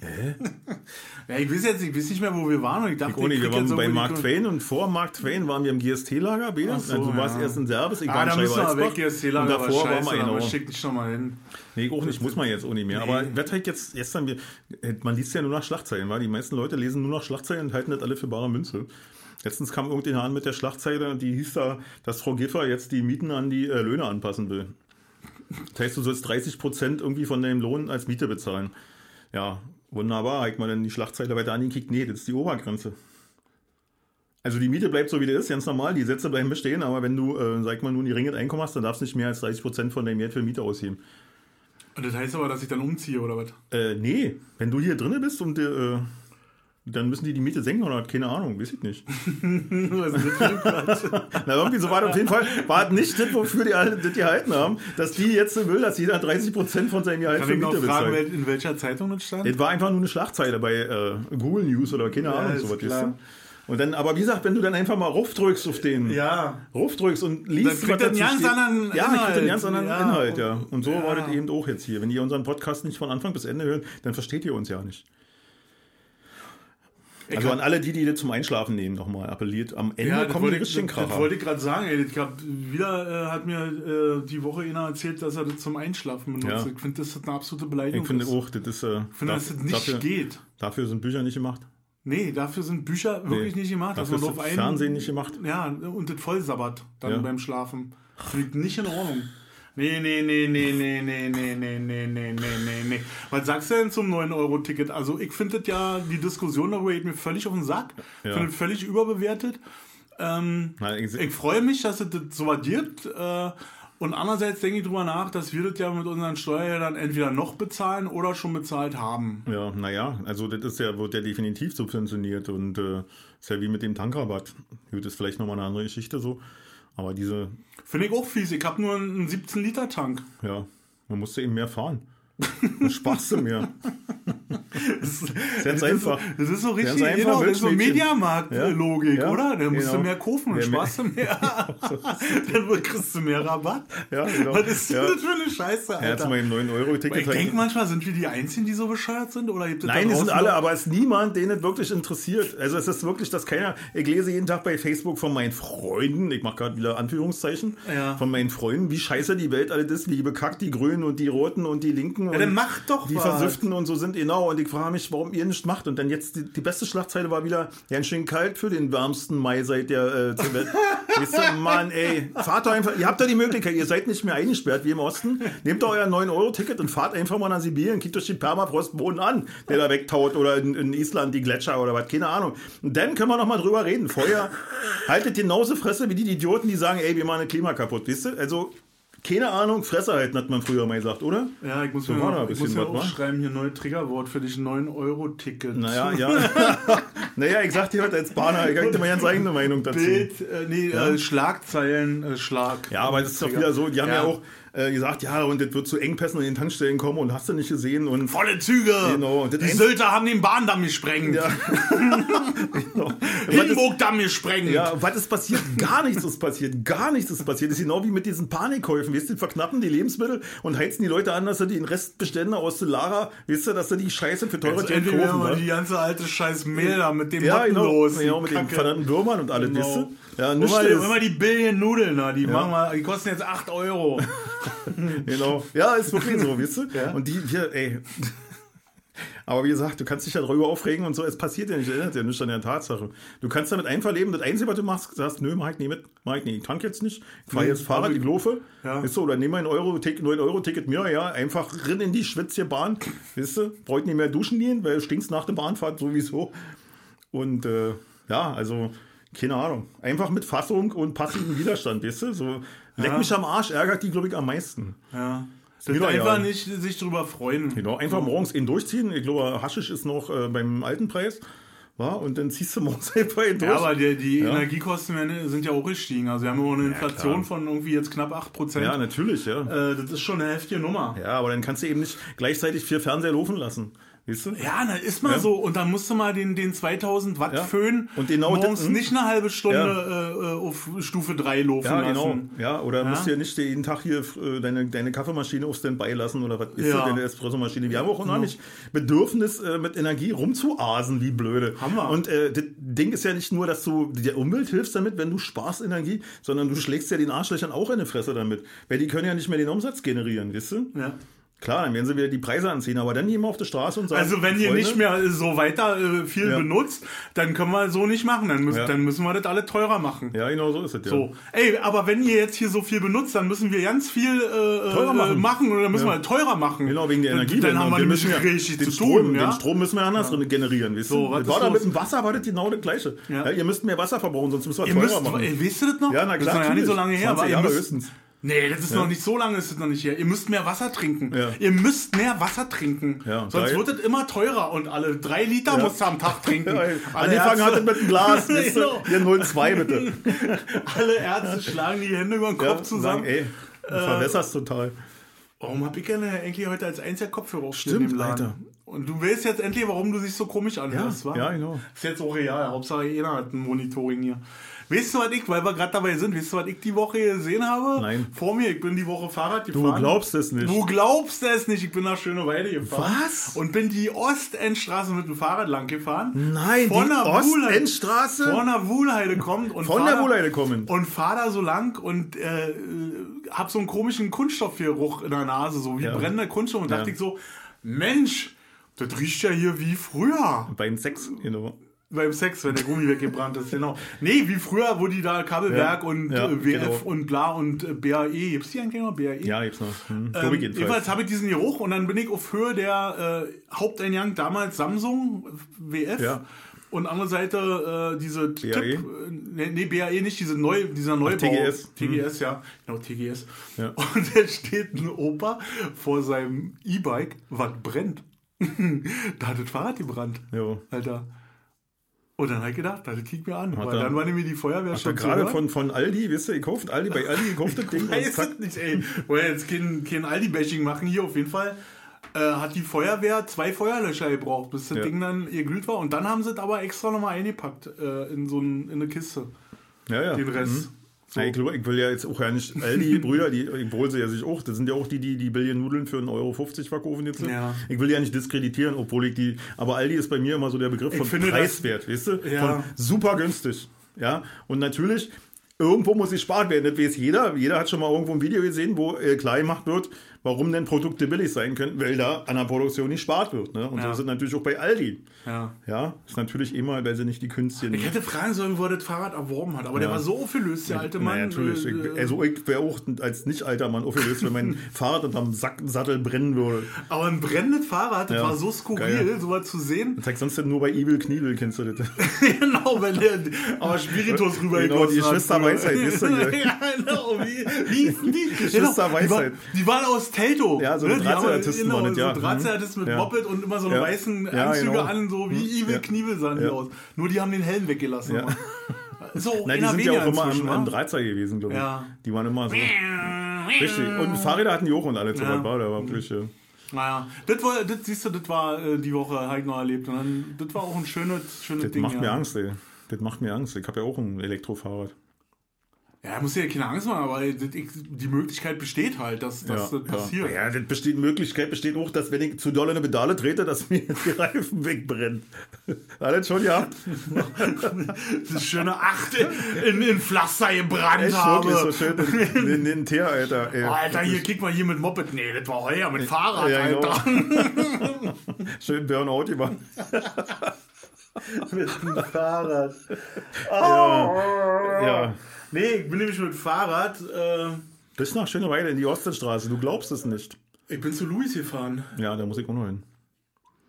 Hä? ja, ich weiß jetzt ich weiß nicht mehr, wo wir waren. Und ich dachte, ich ich wir waren bei Mark Twain und vor Mark Twain waren wir im GST-Lager. So, also, du warst ja. erst in Serbis, ich ah, war in da müssen wir weg, GST-Lager. Und davor waren wir genau. Schick dich schon mal hin. Nee, auch nicht, muss man jetzt auch nicht mehr. Nee. Aber wird halt jetzt, gestern, man liest ja nur nach Schlagzeilen, weil die meisten Leute lesen nur nach Schlagzeilen und halten das alle für bare Münze. Letztens kam irgendein Hahn mit der Schlagzeile, die hieß da, dass Frau Giffer jetzt die Mieten an die äh, Löhne anpassen will. Das heißt, du sollst 30 Prozent irgendwie von deinem Lohn als Miete bezahlen. Ja, wunderbar. Hat man dann die Schlagzeile weiter angekickt? Nee, das ist die Obergrenze. Also die Miete bleibt so wie die ist, ganz normal, die Sätze bleiben bestehen, aber wenn du, äh, sag mal, nun die Ringe Einkommen hast, dann darfst du nicht mehr als 30 Prozent von deinem Geld für Miete ausgeben. Und das heißt aber, dass ich dann umziehe, oder was? Äh, nee, wenn du hier drinne bist und äh, dann müssen die die Miete senken oder keine Ahnung, weiß ich nicht. Was ist das für Na, irgendwie so war das auf jeden Fall. War nicht das, wofür die alle das gehalten haben, dass die jetzt will, dass jeder 30% von seinem Gehalt für Miete noch fragen, bezahlt. in welcher Zeitung das stand? Das war einfach nur eine Schlagzeile bei äh, Google News oder keine Ja, Ahnung, sowas. klar. Und dann, aber wie gesagt, wenn du dann einfach mal raufdrückst auf den, Ja. raufdrückst und Dann liest, kriegt er einen ganz anderen ja, ich krieg Inhalt. einen ganz anderen Ja. Inhalt, ja. Und so Ja. war das eben auch jetzt hier. Wenn ihr unseren Podcast nicht von Anfang bis Ende hört, dann versteht ihr uns ja nicht. Ich Also an alle, die, die das zum Einschlafen nehmen, nochmal appelliert. Am Ende Ja, kommen die richtigen das, das Kracher. wollte ich gerade sagen. Ey. Ich hab, wieder äh, hat mir äh, die Woche einer erzählt, dass er das zum Einschlafen benutzt. Ja. Ich finde, das ist eine absolute Beleidigung. Ich finde auch, das ist. Äh, Ich finde, da- dass das nicht dafür, geht. dafür sind Bücher nicht gemacht. Nee, dafür sind Bücher wirklich Nee. nicht gemacht. Dass Dafür man ist Fernsehen nicht gemacht. Ja, und das vollsabbert dann Ja. beim Schlafen. Ich nicht in Ordnung. Nee, nee, nee, nee, nee, nee, nee, nee, nee, nee, nee, nee, nee. Was sagst du denn zum 9-Euro-Ticket? Also ich finde das ja, die Diskussion darüber geht mir völlig auf den Sack. Ich Ja. finde völlig überbewertet. Ähm, Na, ich- ich freue mich, dass es das so was gibt. Äh, und andererseits denke ich drüber nach, dass wir das ja mit unseren Steuergeldern entweder noch bezahlen oder schon bezahlt haben. Ja, naja, also das ist ja, wird ja definitiv subventioniert und äh, ist ja wie mit dem Tankrabatt. Gut, ist vielleicht nochmal eine andere Geschichte so. Aber diese, Finde ich auch fies. Ich habe nur einen 17-Liter-Tank. ja, man musste eben mehr fahren. Dann sparst du mehr. Das, ganz das einfach. Ist so, das ist so richtig, Ganz einfach, genau, das ist so. Mediamarkt-Logik, Ja, oder? Dann musst genau. du mehr kaufen und Ja, sparst du mehr. Dann kriegst du mehr Rabatt. Ja, genau. Was ist Ja. das für eine Scheiße, Ja, jetzt Alter? mal im 9-Euro-Ticket. ich denke manchmal, sind wir die Einzigen, die so bescheuert sind? Oder gibt es Nein, es sind alle, aber es ist niemand, den es wirklich interessiert. Also es ist wirklich, dass keiner, ich lese jeden Tag bei Facebook von meinen Freunden, ich mache gerade wieder Anführungszeichen, Ja. von meinen Freunden, wie scheiße die Welt alles ist, wie bekackt die Grünen und die Roten und die Linken und dann macht doch die was. Versüften und so sind, genau. Und ich frage mich, warum ihr nichts macht. Und dann jetzt, die, die beste Schlagzeile war wieder, ganz schön kalt für den wärmsten Mai seit der äh, Tibet. Weißt du, Mann, ey, fahrt doch einfach, ihr habt doch die Möglichkeit, ihr seid nicht mehr eingesperrt wie im Osten. Nehmt doch euer 9-Euro-Ticket und fahrt einfach mal nach Sibirien, kickt euch den Permafrostboden an, der da wegtaut oder in, in Island die Gletscher oder was, keine Ahnung. Und dann können wir noch mal drüber reden. Vorher haltet genauso Fresse wie die Idioten, die sagen, ey, wir machen das Klima kaputt, wisst ihr? Also, keine Ahnung, Fresse halten, hat man früher mal gesagt, oder? Ja, ich muss So mir, noch, ich muss mir was, wa? aufschreiben, hier neue Triggerwort für dich, 9-Euro-Ticket. Naja, ja. naja, ich sag dir was als Bahner, ich habe immer ganz eigene Meinung dazu. Bild, äh, nee, äh, Schlagzeilen, äh, Schlag. Ja, aber es ist doch wieder so, die haben ja, Ja. auch äh, gesagt, ja, und das wird zu Engpässen in den Tankstellen kommen und hast du nicht gesehen und Volle Züge! Genau, Die Sylter haben den Bahndamm gesprengt. ja. genau. Hinburgdamm gesprengt. ja, was ist passiert? Gar nichts ist passiert. Gar nichts ist passiert. Das ist genau wie mit diesen Panikkäufen. Weißt du, die verknappen die Lebensmittel und heizen die Leute an, dass sie die Restbestände aus der Lara, weißt du, dass sie die Scheiße für teure Also Geld kaufen. wa? die ganze alte scheiß Mehl da mit dem Ja, Motten genau, los. genau, mit den verdammten Würmern und alles, Genau. weißt du? Ja, nichts mal, ist- hol mal die Billion Nudeln da, die, machen wir, die kosten jetzt 8 Euro. Genau. Ja, ist wirklich so, weißt du? Ja. Und die hier, ey. Aber wie gesagt, du kannst dich ja darüber aufregen und so, es passiert ja nicht, es ändert ja nichts an der Tatsache. Du kannst damit einfach leben, das Einzige, was du machst, sagst, nö, mach ich nicht mit, mach ich nicht, ich tank jetzt nicht, ich fahr Nee, jetzt Fahrrad, die Glofe, Ja. weißt du, oder nimm ein Euro, Ticket, 9 Euro Ticket mehr, ja, einfach rin in die schwitzige Bahn, weißt du, braucht nicht mehr duschen gehen, weil du stinkst nach der Bahnfahrt sowieso. Und, äh, ja, also, keine Ahnung, einfach mit Fassung und passivem Widerstand, weißt du, so, leck Ja. mich am Arsch, ärgert die, glaube ich, am meisten. Ja. Das doch einfach egal. nicht sich drüber freuen. Genau, einfach morgens ihn durchziehen. Ich glaube, Haschisch ist noch äh, beim alten Preis. War, und dann ziehst du morgens einfach ihn durch. Ja, aber die, die Ja. Energiekosten sind ja auch gestiegen. Also wir haben immer eine Inflation klar. von irgendwie jetzt knapp 8%. ja, natürlich, ja. Äh, das ist schon eine heftige Nummer. Ja, aber dann kannst du eben nicht gleichzeitig vier Fernseher laufen lassen. Weißt du? Ja, na, ist mal Ja. so. Und dann musst du mal den, den 2000 Watt Ja. Föhn Und genau morgens hm? nicht eine halbe Stunde äh, äh, auf Stufe 3 laufen Ja, genau. lassen. Ja, oder musst du ja nicht jeden Tag hier äh, deine, deine Kaffeemaschine auf Standby lassen oder was ist Ja. ja. deine Espressomaschine. Wir haben auch noch nicht Bedürfnis, äh, mit Energie rumzuasen, wie blöde. Wir. Und das Ding ist ja nicht nur, dass du der Umwelt hilfst damit, wenn du sparst Energie, sondern du schlägst ja den Arschlöchern auch in die Fresse damit. Weil die können ja nicht mehr den Umsatz generieren, weißt du? Ja. Klar, dann werden sie wieder die Preise anziehen, aber dann gehen wir auf die Straße und sagen, Also wenn ihr nicht mehr so weiter äh, viel Ja. benutzt, dann können wir so nicht machen. Dann müssen, Ja. dann müssen wir das alle teurer machen. Ja, genau so ist es ja. So, ey, aber wenn ihr jetzt hier so viel benutzt, dann müssen wir ganz viel äh, Teurer äh, machen. machen dann müssen Ja. wir teurer machen. Genau, wegen der Dann- Energie. Dann haben wir wir müssen ja richtig den zu Strom, tun. Den Strom müssen wir anders generieren, weißt So, du? was Das ist war da mit dem Wasser war das genau das Gleiche. Ihr müsst mehr Wasser verbrauchen, sonst müssen wir Ihr teurer müsst, machen. ey, wisst ihr das noch? Ja, na Das klar, ist noch ja nicht so lange her. 20 aber Jahre höchstens. Nee, das ist noch nicht so lange, ist das noch nicht her. Ihr müsst mehr Wasser trinken. Ja. Ihr müsst mehr Wasser trinken. Ja, Sonst wird es immer teurer und alle drei Liter musst du am Tag trinken. Ja, Angefangen hat es mit einem Glas? Genau. Hier 0,2 bitte. alle Ärzte schlagen die Hände über den Kopf Ja, zusammen. sagen, ey, du verwässerst total. Warum hab ich denn eigentlich heute als einziger Kopfhörer auf Stimmt, dem Laden? Alter. Und du weißt jetzt endlich, warum du dich so komisch anhörst, Ja, wa? ja, genau. Ist jetzt auch real. Hauptsache einer hat ein Monitoring hier. Weißt du, was ich, weil wir gerade dabei sind, weißt du, was ich die Woche gesehen habe? Nein. Vor mir, ich bin die Woche Fahrrad gefahren. Du glaubst es nicht. Du glaubst es nicht, ich bin nach Schöneweide gefahren. Was? Und bin die Ostendstraße mit dem Fahrrad lang gefahren. Nein, Von die der Wuhlheide- Ostendstraße Von der Wuhlheide kommt und von der da- Wohlheide kommen. und fahr da so lang und äh, hab so einen komischen Kunststoffgeruch in der Nase, so wie Ja. brennender Kunststoff. Und Ja. dachte ich so, Mensch, das riecht ja hier wie früher Beim Sex, genau. Beim Sex, wenn der Gummi weggebrannt ist. Genau. Nee, wie früher, wo die da Kabelwerk Ja. und Ja, äh, WF genau. und bla und äh, BAE. Gibt's die eigentlich noch? BAE? Ja, gibt's noch. Hm. Ähm, jedenfalls habe ich diesen Geruch und dann bin ich auf Höhe der äh, Haupteingang, damals Samsung WF. Ja. und andere Seite äh, diese BAE? Tipp, nee, nee, BAE nicht, diese neu, dieser Neubau. TGS. TGS, ja. Genau, TGS. Ja. Und da steht ein Opa vor seinem E-Bike, was brennt. da hat das Fahrrad gebrannt. Ja. Alter. Und dann habe ich gedacht, das kick mir an. Hat Weil er- dann war nämlich die Feuerwehr er schon gerade von, von Aldi, wisst ihr, gekauft, Aldi bei Aldi gekauft das Ding. Weiß es nicht, ey. Wollen jetzt kein, kein Aldi-Bashing machen hier auf jeden Fall. Äh, hat die Feuerwehr zwei Feuerlöscher gebraucht, bis das Ja. Ding dann geglüht war. Und dann haben sie es aber extra nochmal eingepackt äh, in so ein, in eine Kiste. Ja, ja. Den Rest. So. Ja, ich, glaube, ich will ja jetzt auch ja nicht Aldi-Brüder, die obwohl sie ja sich auch, das sind ja auch die, die die Billion-Nudeln für 1,50 Euro verkaufen jetzt. Ja. Ich will ja nicht diskreditieren, obwohl ich die, aber Aldi ist bei mir immer so der Begriff von finde, das- preiswert, weißt du? Ja. Von super günstig. Ja, und natürlich, irgendwo muss gespart werden, das weiß jeder. Jeder hat schon mal irgendwo ein Video gesehen, wo äh, klar gemacht wird, warum denn Produkte billig sein können, weil da an der Produktion nicht gespart wird. Ne? Und Ja. so es natürlich auch bei Aldi. Ja. Ja, ist natürlich immer, weil sie nicht die Künstchen. Ich hätte fragen sollen, wo er das Fahrrad erworben hat, aber der Ja. war so aufgelöst, der alte Mann. Naja, natürlich. Äh, Ich, also ich wäre auch als nicht alter Mann aufgelöst, wenn mein Fahrrad unterm Sack, Sattel brennen würde. aber ein brennendes Fahrrad, das Ja. war so skurril, Geil. sowas zu sehen. Das zeigt sonst nur bei Evil Kniebel, kennst du das? genau, wenn der aber Spiritus rüber Genau, die hat. Schwester Weisheit, wisst ihr, ja, genau. Wie, wie hießen die? Genau, die, war, Weisheit. die waren aus Telto. Ja, so ne? Die haben- Drahtseiltartisten genau, das, ja. So Drahtseiltartisten mit Ja. Moped und immer so eine Ja. weißen Anzüge genau. an, so wie Evil Ja. Kniebel sahen die aus. Nur die haben den Helm weggelassen. Ja. So, Nein, die sind ja auch immer am, am wa? Dreizer gewesen, glaube ich. Ja. Die waren immer so. Richtig. Und Fahrräder hatten die auch und alles so Ja. war. Da war wirklich, äh, Naja, das war, das, siehst du, das war äh, die Woche halt noch erlebt. Und dann, das war auch ein schönes, schönes das Ding. macht ja. mir Angst, ey. Das macht mir Angst. Ich habe ja auch ein Elektrofahrrad. Ja, muss ja keine Angst machen, aber ich, die Möglichkeit besteht halt, dass, dass das passiert. Ja, das besteht, die Möglichkeit besteht auch, dass wenn ich zu doll in eine Pedale trete, dass mir die Reifen wegbrennen. Alles schon, ja. Das schöne Acht in, in Pflaster gebrannt Echt habe. wirklich so schön in, in den Teer, Alter. Ey. Oh, Alter, hier, kick mal hier mit Moped. Nee, das war heuer mit Fahrrad, Ja, genau. Alter. Schön Burnout gemacht. mit dem Fahrrad. Ja. Nee, ich bin nämlich mit Fahrrad. Äh, Bis nach Schöneweide in die Ostseestraße. Du glaubst es nicht. ich bin zu Luis gefahren. Ja, da muss ich auch noch hin.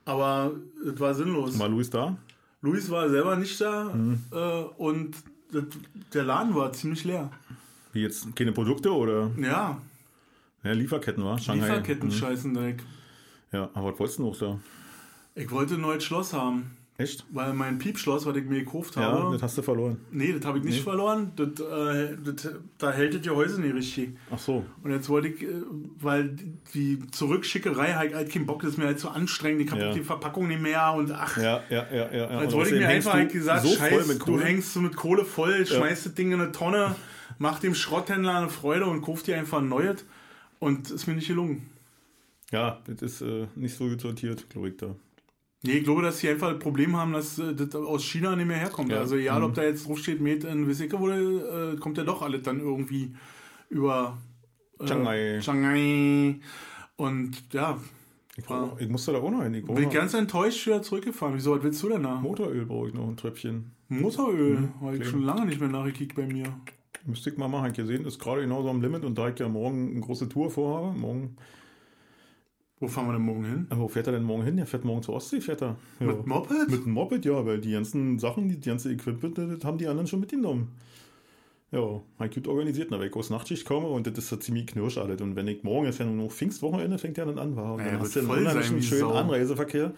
Aber es war sinnlos. War Luis da? Luis war selber nicht da Mhm. äh, und das, der Laden war ziemlich leer. Wie jetzt? Keine Produkte oder? Ja, Ja, Lieferketten war. Shanghai. Lieferketten Mhm. scheißen direkt. Ja, aber was wolltest du noch da? Ich wollte ein neues Schloss haben, Echt? weil mein Piepschloss, was ich mir gekauft Ja, habe, das hast du verloren. nee, das habe ich nicht verloren. Das, äh, das, da hält das Gehäuse nicht richtig. Ach so. Und jetzt wollte ich, äh, weil die Zurückschickerei halt, halt keinen Bock, das ist mir halt zu anstrengend, ich habe Ja. die Verpackung nicht mehr und ach. Ja, ja, ja, ja. ja. Jetzt wollte ich mir einfach halt gesagt, so scheiß, du hängst so mit Kohle voll, schmeißt das Ding in eine Tonne, mach dem Schrotthändler eine Freude und kauft dir einfach ein neues. Und ist mir nicht gelungen. Ja, das ist äh, nicht so gut sortiert, glaube ich da. Nee, ich glaube, dass sie einfach das Problem haben, dass äh, das aus China nicht mehr herkommt. Ja. Also egal, Mhm. ob da jetzt draufsteht, Made in Wisicke, wo äh, kommt ja doch alles dann irgendwie über äh, Shanghai. Shanghai. Und ja, Ich, brauch, ich musste da auch noch hin. Ich bin ganz enttäuscht wieder zurückgefahren. Wieso, was willst du denn da? Motoröl brauche ich noch ein Tröpfchen. Motoröl. Mhm. Habe ich schon lange nicht mehr nachgekickt bei mir. Müsste ich mal machen. Ich gesehen, ist gerade genauso am Limit und da ich ja morgen eine große Tour vorhabe. Morgen, Wo fahren wir denn morgen hin? aber wo fährt er denn morgen hin? Er fährt morgen zur Ostsee, fährt er. Ja. Mit Moped? Mit dem Moped, ja, weil die ganzen Sachen, die ganze Equipment, das haben die anderen schon mitgenommen. Ja, ich gut organisiert, na, weil ich aus Nachtschicht komme und das ist so ziemlich knirsch alles. Und wenn ich morgen ist ja nur noch Pfingstwochenende, fängt ja dann an, war. Und Ja, dann wird hast du einen voll sein unheimlichen schönen Sau. Anreiseverkehr.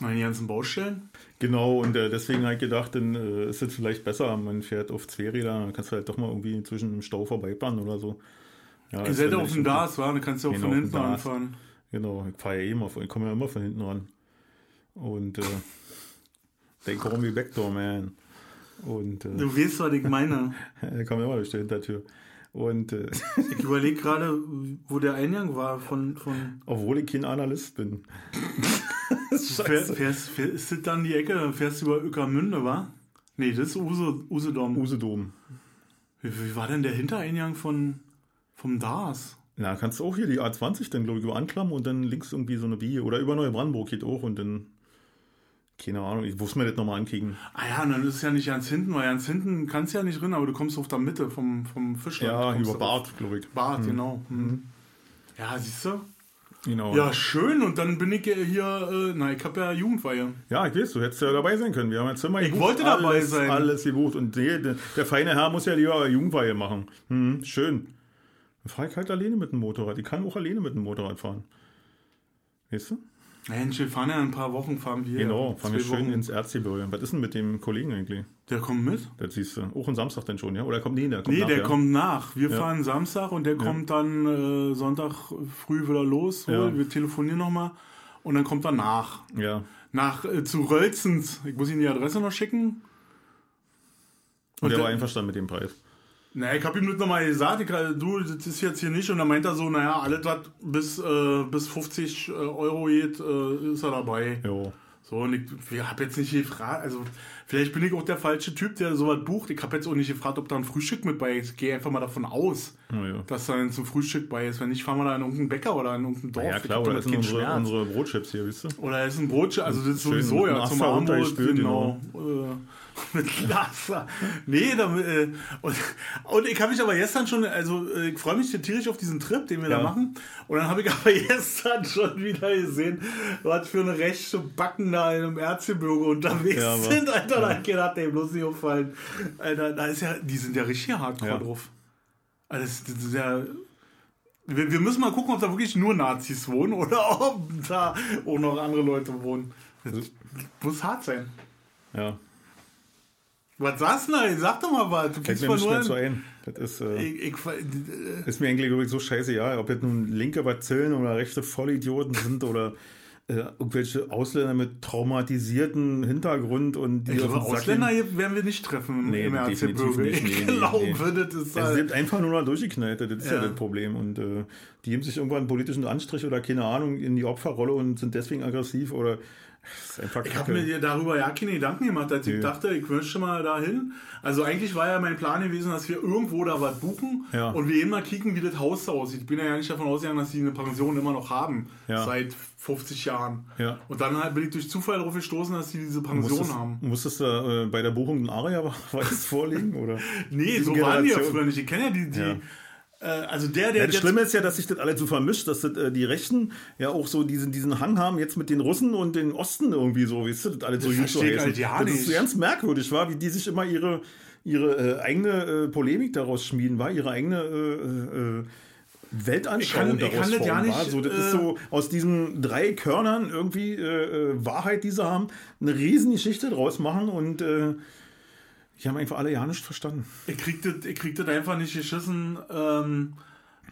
Meine ganzen Baustellen? Genau, und äh, deswegen habe ich gedacht, dann äh, ist es vielleicht besser, man fährt auf zwei Räder, dann kannst du halt doch mal irgendwie zwischen dem Stau vorbeifahren oder so. Ja, Ihr das seid ja auf dem DAS, war? Dann kannst du auch Genau, von hinten anfahren. Genau, ich fahre ja eh immer, ich komme ja immer von hinten ran. Und äh, they call me Backdoor Man. Und äh, Du weißt, was ich meine. er kam immer durch die Hintertür. Und äh, Ich überlege gerade, wo der Eingang war von. von obwohl ich kein Analyst bin. fähr, fährst, fähr, ist das dann die Ecke? Fährst du über Öckermünde, wa? Nee, das ist Use, Usedom. Usedom. Wie, wie war denn der Hintereingang von, vom DAS? Na, kannst du auch hier die A20 dann, glaube ich, über anklammern und dann links irgendwie so eine Biege. Oder über Neubrandenburg geht auch und dann. Keine Ahnung, ich muss mir das nochmal ankicken. Ah ja, und dann ist es ja nicht ganz hinten, weil ganz hinten kannst du ja nicht drin, aber du kommst auf der Mitte vom, vom Fischland. Ja, über. Bad, glaube ich. Bart, genau. Mhm. Ja, siehst du? Genau. Ja, schön. Und dann bin ich ja hier, äh, na, ich habe ja Jugendweihe. Ja, ich weiß, du hättest ja dabei sein können. Wir haben ja Zimmer Ich wollte dabei alles, sein. Alles gebucht. Und der, der feine Herr muss ja lieber Jugendweihe machen. Hm, schön. Dann fahre ich halt alleine mit dem Motorrad. Ich kann auch alleine mit dem Motorrad fahren. Weißt du? Mensch, wir fahren ja in ein paar Wochen, fahren wir. Genau, fahren wir schön Wochen. ins Erzgebirge. Was ist denn mit dem Kollegen eigentlich? Der kommt mit? Das siehst du. Auch am Samstag dann schon, ja? Oder kommt nee, der kommt Nee, nach, der ja? kommt nach. Wir Ja. fahren Samstag und der kommt dann äh, Sonntag früh wieder los. Ja. Wir telefonieren nochmal und dann kommt er nach. Ja. Nach äh, zu Rölzens. Ich muss Ihnen die Adresse noch schicken. Und der der- war einverstanden mit dem Preis. Na, ich habe ihm das nochmal gesagt, ich, äh, du, das ist jetzt hier nicht. Und dann meint er so, naja, alles, was bis, äh, bis 50 äh, Euro geht, äh, ist er dabei. Jo. So, und ich, ich habe jetzt nicht gefragt, also vielleicht bin ich auch der falsche Typ, der sowas bucht. Ich habe jetzt auch nicht gefragt, ob da ein Frühstück mit bei ist. Ich gehe einfach mal davon aus, ja. dass da dann zum Frühstück bei ist. Wenn nicht, fahren wir da in irgendeinen Bäcker oder in irgendein Dorf. Ja Ich klar, oder keinen unsere, Schmerz. unsere Brotchips hier, wisst ihr? Oder ist ein Brot, also das ist sowieso ja zum Abendbrot, runtergespült, genau. Äh, mit Wasser. Nee, da, äh, und, und ich habe mich aber gestern schon, also äh, ich freue mich tierisch auf diesen Trip, den wir Ja. da machen. Und dann habe ich aber gestern schon wieder gesehen, was für eine rechte Backen da in einem Erzgebirge unterwegs Ja, sind. Alter, ich gedacht, ey, bloß nicht auffallen. Alter, da ist ja, die sind ja richtig hardcore Ja. drauf. Also das, das ist ja. Wir, wir müssen mal gucken, ob da wirklich nur Nazis wohnen oder ob da auch noch andere Leute wohnen. Das muss hart sein. Ja. Was sagst du denn? Sag doch mal was. Du kriegst mir mal nur ein. ein. Das ist, äh, Ich, ich, äh, ist mir eigentlich übrigens so scheiße, ja, ob jetzt nun linke Bazillen oder rechte Vollidioten sind oder äh, irgendwelche Ausländer mit traumatisierten Hintergrund und die ich glaube, Ausländer gehen. hier werden wir nicht treffen Nee, im definitiv nicht. Nee, Ich glaube, nee. das ist halt, sind einfach nur noch durchgeknallt, das ist ja, Ja. das Problem. Und äh, die geben sich irgendwann einen politischen Anstrich oder keine Ahnung in die Opferrolle und sind deswegen aggressiv oder Ich habe mir darüber ja keine Gedanken gemacht, als ich dachte, ich möchte mal dahin. Also eigentlich war ja mein Plan gewesen, dass wir irgendwo da was buchen Ja. und wir mal kicken, wie das Haus da aussieht. Ich bin ja nicht davon ausgegangen, dass die eine Pension immer noch haben, Ja. seit 50 Jahren. Ja. Und dann halt bin ich durch Zufall darauf gestoßen, dass die diese Pension Musstest, haben. musstest du äh, bei der Buchung ein Aria-Weiß vorlegen? Oder? Nee, so waren die ja Generation. früher nicht. Ich kenne ja die, die also der, der Ja, das Schlimme ist ja, dass sich das alles so vermischt, dass das, äh, die Rechten ja auch so diesen, diesen Hang haben, jetzt mit den Russen und den Osten irgendwie so, weißt du, das alles so Das ich heißen. halt ja Das ist so ganz merkwürdig, war, wie die sich immer ihre, ihre äh, eigene äh, Polemik daraus schmieden, war, ihre eigene äh, äh, Weltanschauung Ich kann- ich daraus kann das ja war. nicht, So, das ist äh, so aus diesen drei Körnern irgendwie äh, äh, Wahrheit, die sie haben, eine riesen Geschichte draus machen und äh, die haben einfach alle ja nicht verstanden. Ich krieg das, ich krieg das einfach nicht geschissen, ähm,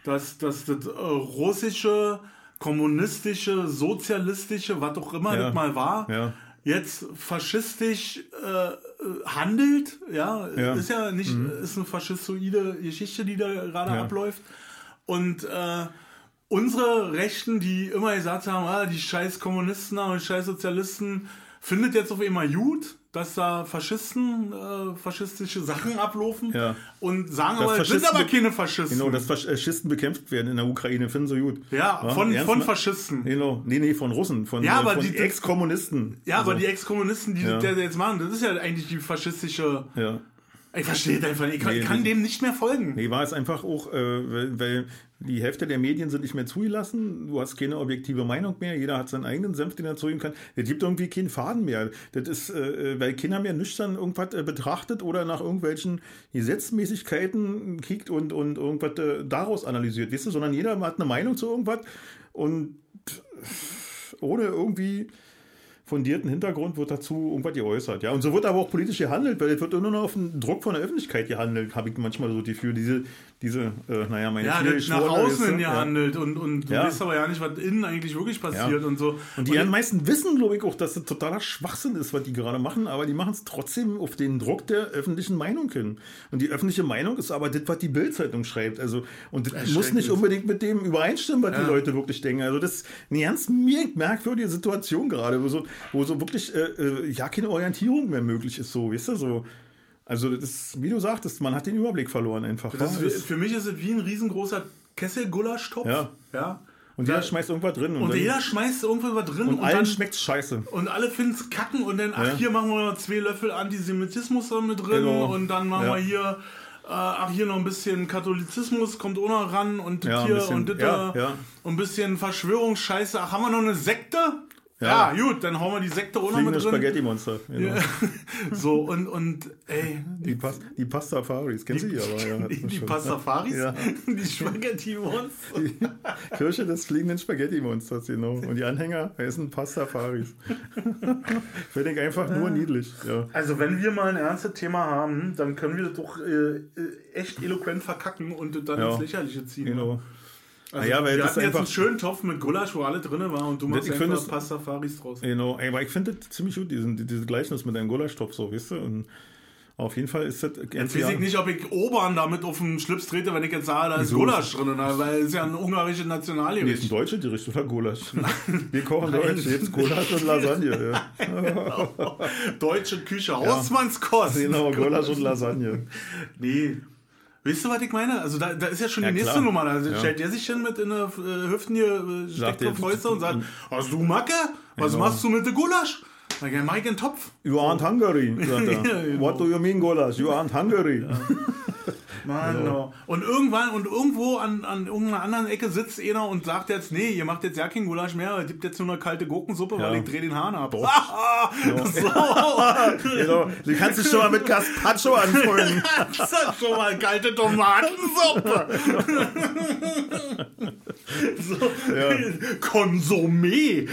dass, dass das äh, russische, kommunistische, sozialistische, was auch immer Ja. das mal war, Ja. jetzt faschistisch äh, äh, handelt. Ja, Ja. Mhm. ist ja nicht, ist eine faschistoide Geschichte, die da gerade abläuft. Und äh, unsere Rechten, die immer gesagt haben, ah, die scheiß Kommunisten die scheiß Sozialisten, findet jetzt auf einmal gut, dass da Faschisten äh, faschistische Sachen ablaufen Ja. und sagen Dass aber, es sind aber be- keine Faschisten. Genau, dass Faschisten bekämpft werden in der Ukraine, finden sie gut. ja, von, ernst von Faschisten. Genau, nee, nee, von Russen, von, Ja, äh, aber von die- Ex-Kommunisten. Ja, aber Also, die Ex-Kommunisten, die Ja. das jetzt machen, das ist ja eigentlich die faschistische. Ja. Ich verstehe einfach nicht. Ich kann, Nee, kann dem nicht mehr folgen. Nee, war es einfach auch, äh, weil, weil die Hälfte der Medien sind nicht mehr zugelassen. Du hast keine objektive Meinung mehr. Jeder hat seinen eigenen Senf, den er zugeben kann. Es gibt irgendwie keinen Faden mehr. Das ist, äh, weil Kinder mehr nüchtern irgendwas äh, betrachtet oder nach irgendwelchen Gesetzmäßigkeiten kickt und, und irgendwas äh, daraus analysiert, weißt du, sondern jeder hat eine Meinung zu irgendwas und ohne irgendwie fundierten Hintergrund wird dazu irgendwas geäußert. Ja, und so wird aber auch politisch gehandelt, weil es wird nur noch auf den Druck von der Öffentlichkeit gehandelt, habe ich manchmal so die Gefühl, diese, diese, äh, naja, meine Ja, das nach außen hin du? Ja. gehandelt und, und du Ja. weißt aber ja nicht, was innen eigentlich wirklich passiert und so. Und die meisten wissen, glaube ich, auch, dass das totaler Schwachsinn ist, was die gerade machen, aber die machen es trotzdem auf den Druck der öffentlichen Meinung hin. Und die öffentliche Meinung ist aber das, was die Bildzeitung schreibt. Also, und das muss nicht unbedingt mit dem übereinstimmen, was Ja. die Leute wirklich denken. Also, das ist eine ganz mer- merkwürdige Situation gerade, so, wo so wirklich äh, äh, ja keine Orientierung mehr möglich ist, so, weißt du, so. Also, das ist, wie du sagtest, man hat den Überblick verloren einfach. das wa? ist, für mich ist es wie ein riesengroßer Kessel-Gulaschtopf. Ja. ja. und jeder schmeißt irgendwas drin. Und dann- jeder schmeißt irgendwo was drin und, und, allen dann, schmeckt scheiße. und alle finden es kacken und dann, ach, Ja. hier machen wir noch zwei Löffel Antisemitismus mit drin Genau. und dann machen Ja. wir hier ach, hier noch ein bisschen Katholizismus kommt auch noch ran und Ja, hier bisschen- und das und ein bisschen Verschwörungsscheiße. Ach, haben wir noch eine Sekte? Ja. Ja, gut, dann hauen wir die Sekte auch noch Fliegende mit drin. Spaghetti-Monster. Genau. So, und, und ey, Die, Pas die Pastafaris, kennst du die aber? Ja, die, die schon. Pastafaris, Ja. die Spaghetti-Monster. Die Kirche des fliegenden Spaghetti-Monsters, genau. Und die Anhänger heißen Pastafaris. Finde ich einfach nur niedlich. Ja. Also wenn wir mal ein ernstes Thema haben, dann können wir das doch äh, äh, echt eloquent verkacken und dann Ja. ins Lächerliche ziehen. Genau. Also Naja, weil wir das hatten jetzt einen schönen Topf mit Gulasch, wo alle drin waren und du machst ich einfach Pastafaris draus. Genau, aber ich finde das ziemlich gut, diesen, diese Gleichnis mit einem Gulaschtopf, so, weißt du? Und auf jeden Fall ist das. Jetzt weiß ich nicht, ob ich Obern damit auf den Schlips trete, wenn ich jetzt sage, da ist Wieso? Gulasch drin, weil es ist ja ein ungarisches Nee, ist ein Nationalgericht. deutsches Gericht oder Gulasch? Wir kochen Deutsch, jetzt Gulasch und Lasagne. Ja. Deutsche Küche, Hausmannskost. Genau, Gulasch und Lasagne. Nee. Weißt du, was ich meine? Also da, da ist ja schon Ja, die nächste klar. Nummer. Da Ja. stellt der sich hin mit in der äh, Hüften hier, äh, steckt auf Fäuste und sagt, hast du Macke? Was Genau. machst du mit dem Gulasch? Sag ich, mach ich einen Topf. You aren't Hungary, sagt er. Ja, genau. What do you mean, Gulasch? You aren't Hungary. Mann, no. Und irgendwann und irgendwo an, an irgendeiner anderen Ecke sitzt einer und sagt jetzt, nee, ihr macht jetzt ja kein Gulasch mehr, es gibt jetzt nur eine kalte Gurkensuppe, Ja. weil ich dreh den Hahn ab. Doch. so. Genau. Du kannst dich schon mal mit Gazpacho anfreunden. Das ist schon mal kalte Tomatensuppe. so. Konsumé.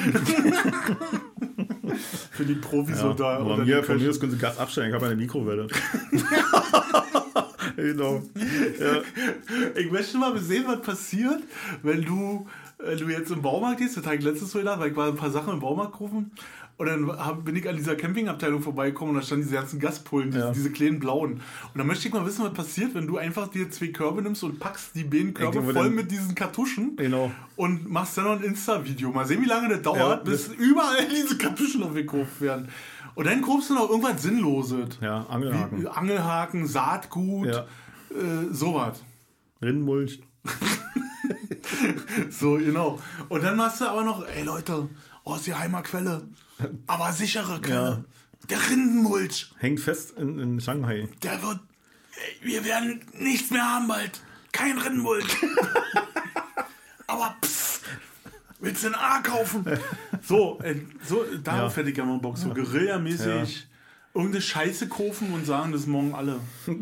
Für die Profis Ja, unter, aber unter mir, von mir aus können sie Gas abstellen, ich habe eine Mikrowelle. genau. Ja. Ich möchte mal sehen, was passiert, wenn du, äh, du jetzt im Baumarkt gehst. Das habe ich letztes Mal gedacht, weil ich war ein paar Sachen im Baumarkt gerufen. Und dann bin ich an dieser Campingabteilung vorbeigekommen und da standen diese ganzen Gaspullen, diese, Ja. diese kleinen blauen. Und dann möchte ich mal wissen, was passiert, wenn du einfach dir zwei Körbe nimmst und packst die beiden Körbe voll dann- mit diesen Kartuschen Genau. und machst dann noch ein Insta-Video. Mal sehen, wie lange das dauert, Ja, bis überall diese Kartuschen aufgekauft werden. Und dann kaufst du noch irgendwas Sinnloses. Ja, Angelhaken. Wie Angelhaken, Saatgut, Ja. äh, sowas. Rindenmulch. So, genau. Und dann machst du aber noch, ey Leute, aus geheimer Quelle, aber sichere Quelle. Der Rindenmulch, Hängt fest in, in Shanghai. der wird, ey, wir werden nichts mehr haben bald. Kein Rindenmulch. aber pss, willst du ein A kaufen? So, äh, so darauf Ja. hätte ich ja mal Bock, so Guerilla-mäßig. Irgendeine Scheiße kaufen und sagen, das morgen alle.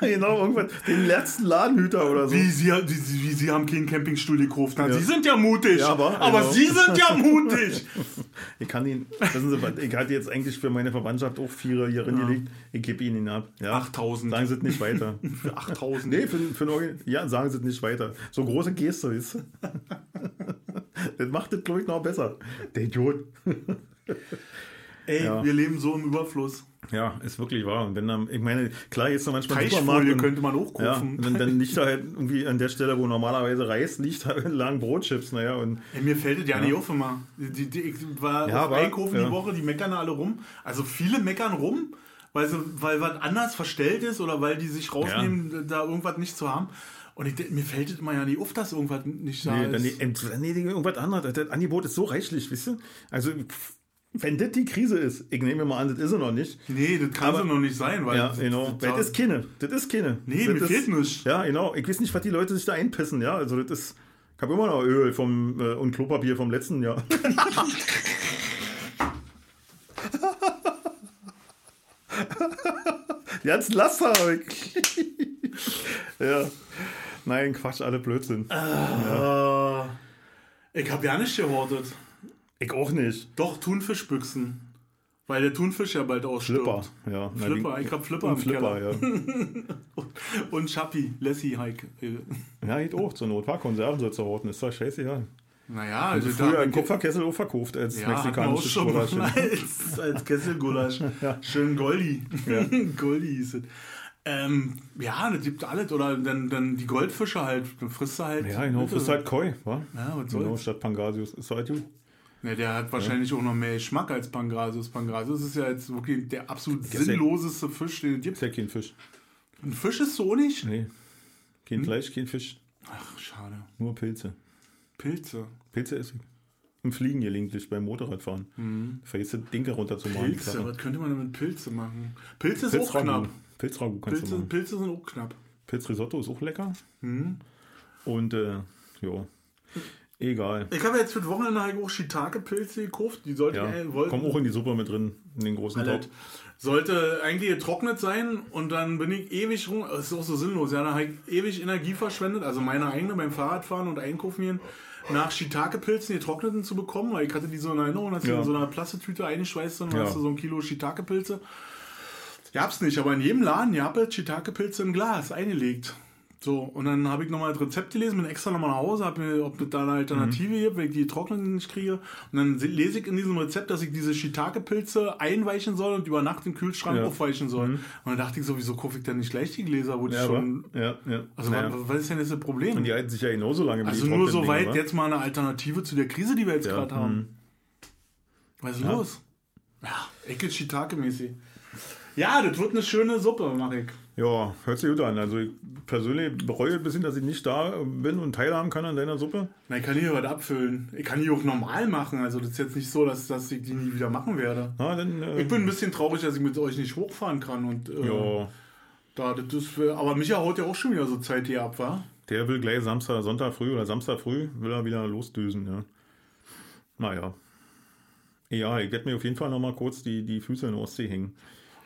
Genau, irgendwann. Den letzten Ladenhüter oder so. Wie sie, wie, sie- wie sie haben keinen Campingstuhl gekauft. Na, Sie sind ja mutig. Ja, aber- aber genau. Sie sind ja mutig. Ich kann ihn, wissen Sie was, ich hatte jetzt eigentlich für meine Verwandtschaft auch Vierer hier gelegt. Ich gebe ihn ab. Ja. 8000. Sagen Sie es nicht weiter. Für 8000. Nee, für, für ein Organ- ja, sagen Sie es nicht weiter. So große Geste, du? Das macht das, glaube ich, noch besser. Der Idiot. Ey, Ja. wir leben so im Überfluss. Ja, ist wirklich wahr. Und wenn dann, ich meine, klar, jetzt noch manchmal Supermarkt. Und- könnte man auch Ja, dann, dann liegt da halt irgendwie an der Stelle, wo normalerweise Reis liegt, da lagen Brotchips, naja, und Ey, mir fällt es ja, nicht auf immer. Die, die, ich war Ja, auf Einkaufen ja. die Woche, die meckern alle rum. Also viele meckern rum, weil, sie, weil was anders verstellt ist oder weil die sich rausnehmen, da irgendwas nicht zu haben. Und ich, mir fällt es immer ja nicht auf, dass irgendwas nicht da nee, dann, ist. nee, nee, nee, irgendwas anderes. Das Angebot ist so reichlich, weißt du? Also, wenn das die Krise ist, ich nehme mal an, das ist es noch nicht. Nee, das kann Aber- so noch nicht sein. Weil Ja, das- genau. das- Das ist keine. Das ist keine. Nee, das mir ist, fehlt nichts. Ja, genau. Ich weiß nicht, was die Leute sich da einpissen, ja. Also, das ist. Ich habe immer noch Öl vom, äh, und Klopapier vom letzten Jahr. Ganzen Laster weg. ja. Nein, Quatsch, alle Blödsinn. Äh, ich habe ja nicht gehortet. Ich auch nicht. Doch, Thunfischbüchsen. Weil der Thunfisch ja bald ausstirbt. Flipper, ja. Flipper, ich hab Flipper und im Flipper, Keller. ja. Und Schappi, Lassie Hike. Ja, geht auch zur Not. War Konserven soll zu horten. Ist doch scheißegal. Naja, Also also früher im Kupferkessel auch verkauft als ja, mexikanisches Gulasch. als, als Kesselgulasch. Schön Goldi. Goldi hieß es. Ähm, ja, das gibt alles. Oder dann, dann die Goldfische halt. Dann frisst du halt. Ja, genau, frisst halt Koi, wa? Ja, was Genau, soll's. statt Pangasius. Ist halt gut. Ja, der hat wahrscheinlich auch noch mehr Geschmack als Pangrasius. Pangrasius ist ja jetzt wirklich der absolut ja- sinnloseste Fisch, den es gibt. Ist ja kein Fisch. Ein Fisch ist so nicht? Nee. Hm? Kein Fleisch, kein Fisch. Ach, schade. Nur Pilze. Pilze. Pilze esse ich. Im Fliegen gelegentlich beim Motorradfahren. Vergiss das Dinge runterzumachen. Pilze, was könnte man denn mit Pilze machen? Pilze ist auch knapp. Pilzragout kannst du Pilze, machen. Pilze sind auch knapp. Pilzrisotto ist auch lecker. Mhm. Und, äh, ja. Egal. Ich habe jetzt für das Wochenende halt auch Shiitake-Pilze gekauft. Die sollten Ja, äh, wollten, komm auch in die Suppe mit drin, in den großen. Topf. Sollte eigentlich getrocknet sein und dann bin ich ewig rum. Das ist auch so sinnlos. Ja, da habe ich ewig Energie verschwendet, also meine eigene beim Fahrradfahren und Einkaufen gehen, nach Shiitake-Pilzen getrockneten zu bekommen, weil ich hatte die so in Erinnerung, dass die Ja. in so einer Plastetüte eingeschweißt sind, Ja. hast du so ein Kilo Shiitake-Pilze. Gab's nicht, aber in jedem Laden gab es Shiitake-Pilze im Glas eingelegt. So, und dann habe ich nochmal das Rezept gelesen, bin extra nochmal nach Hause, habe mir, ob es da eine Alternative gibt, weil ich die getrockneten nicht kriege. Und dann se- lese ich in diesem Rezept, dass ich diese Shiitake-Pilze einweichen soll und über Nacht im Kühlschrank Ja. aufweichen soll. Und dann dachte ich so, wieso kaufe ich denn nicht gleich die Gläser, wo die Ja, schon... ja, ja. Also naja. was, ist denn jetzt das Problem? Und die halten sich ja genauso lange also nur trockenen so weit Dinger, wa? jetzt mal eine Alternative zu der Krise, die wir jetzt Ja, gerade haben. mhm. Was ist los? Ja, Ecke Shiitake-mäßig. Ja, das wird eine schöne Suppe, mach ich. Ja, hört sich gut an. Also ich persönlich bereue ein bisschen, dass ich nicht da bin und teilhaben kann an deiner Suppe. Na, ich kann hier was abfüllen. Ich kann die auch normal machen. Also das ist jetzt nicht so, dass, dass ich die nie wieder machen werde. Na, dann, äh, Ich bin ein bisschen traurig, dass ich mit euch nicht hochfahren kann. Und äh, ja, da, das ist, aber Micha haut ja auch schon wieder so Zeit hier ab, wa? der will gleich Samstag, Sonntag früh oder Samstag früh will er wieder losdüsen, ja. Naja. Ja, ich werde mir auf jeden Fall noch mal kurz die, die Füße in der Ostsee hängen.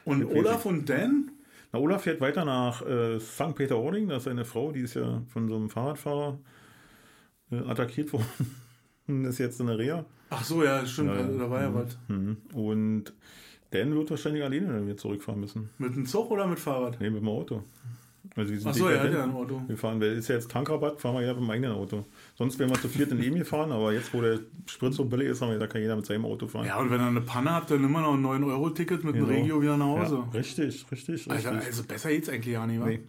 Und Olaf und Dan? Na, Olaf fährt weiter nach äh, St. Peter-Ording. Das ist eine Frau, die ist ja von so einem Fahrradfahrer äh, attackiert worden. ist jetzt in der Reha. Ach so, ja, stimmt. Ja, da war ja was. Mhm. Und Dan wird wahrscheinlich alleine dann wieder zurückfahren müssen. Mit dem Zug oder mit Fahrrad? Nee, mit dem Auto. Also wir sind Ach so, er hat dekadent. ja ein Auto. Wir fahren, weil ist ja jetzt Tankrabatt, fahren wir ja mit dem eigenen Auto. Sonst wären wir zu viert in ihm gefahren, aber jetzt, wo der Sprit so billig ist, haben wir, da kann jeder mit seinem Auto fahren. Ja, und wenn er eine Panne hat, dann immer noch ein 9-Euro-Ticket mit dem Genau. Regio wieder nach Hause. Ja, richtig, richtig, richtig. Alter, also besser geht's eigentlich ja nicht, wa? nee.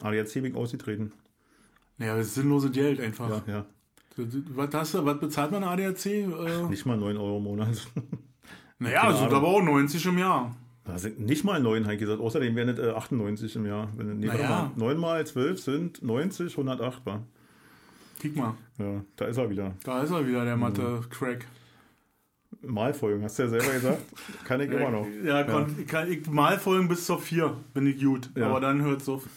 Aber jetzt ich ausgetreten. Naja, das ist sinnlose Geld einfach. Ja, ja. Was, hast du, was bezahlt man ADAC? Äh, Nicht mal 9 Euro im Monat. naja, keine also Ahnung. aber auch 90 im Jahr. Da sind nicht mal 9, habe ich gesagt. Außerdem wären es äh, 98 im Jahr. Wenn, nee, Naja. 9 mal 12 sind 90, 108 war. Kick mal, Ja, da ist er wieder. da ist er wieder, der Mathe-Crack. Malfolgen, hast du ja selber gesagt. Kann ich immer noch. Ja, kon, Ich, kann, ich mal folgen bis zur 4, bin ich gut. Ja. Aber dann hört es auf.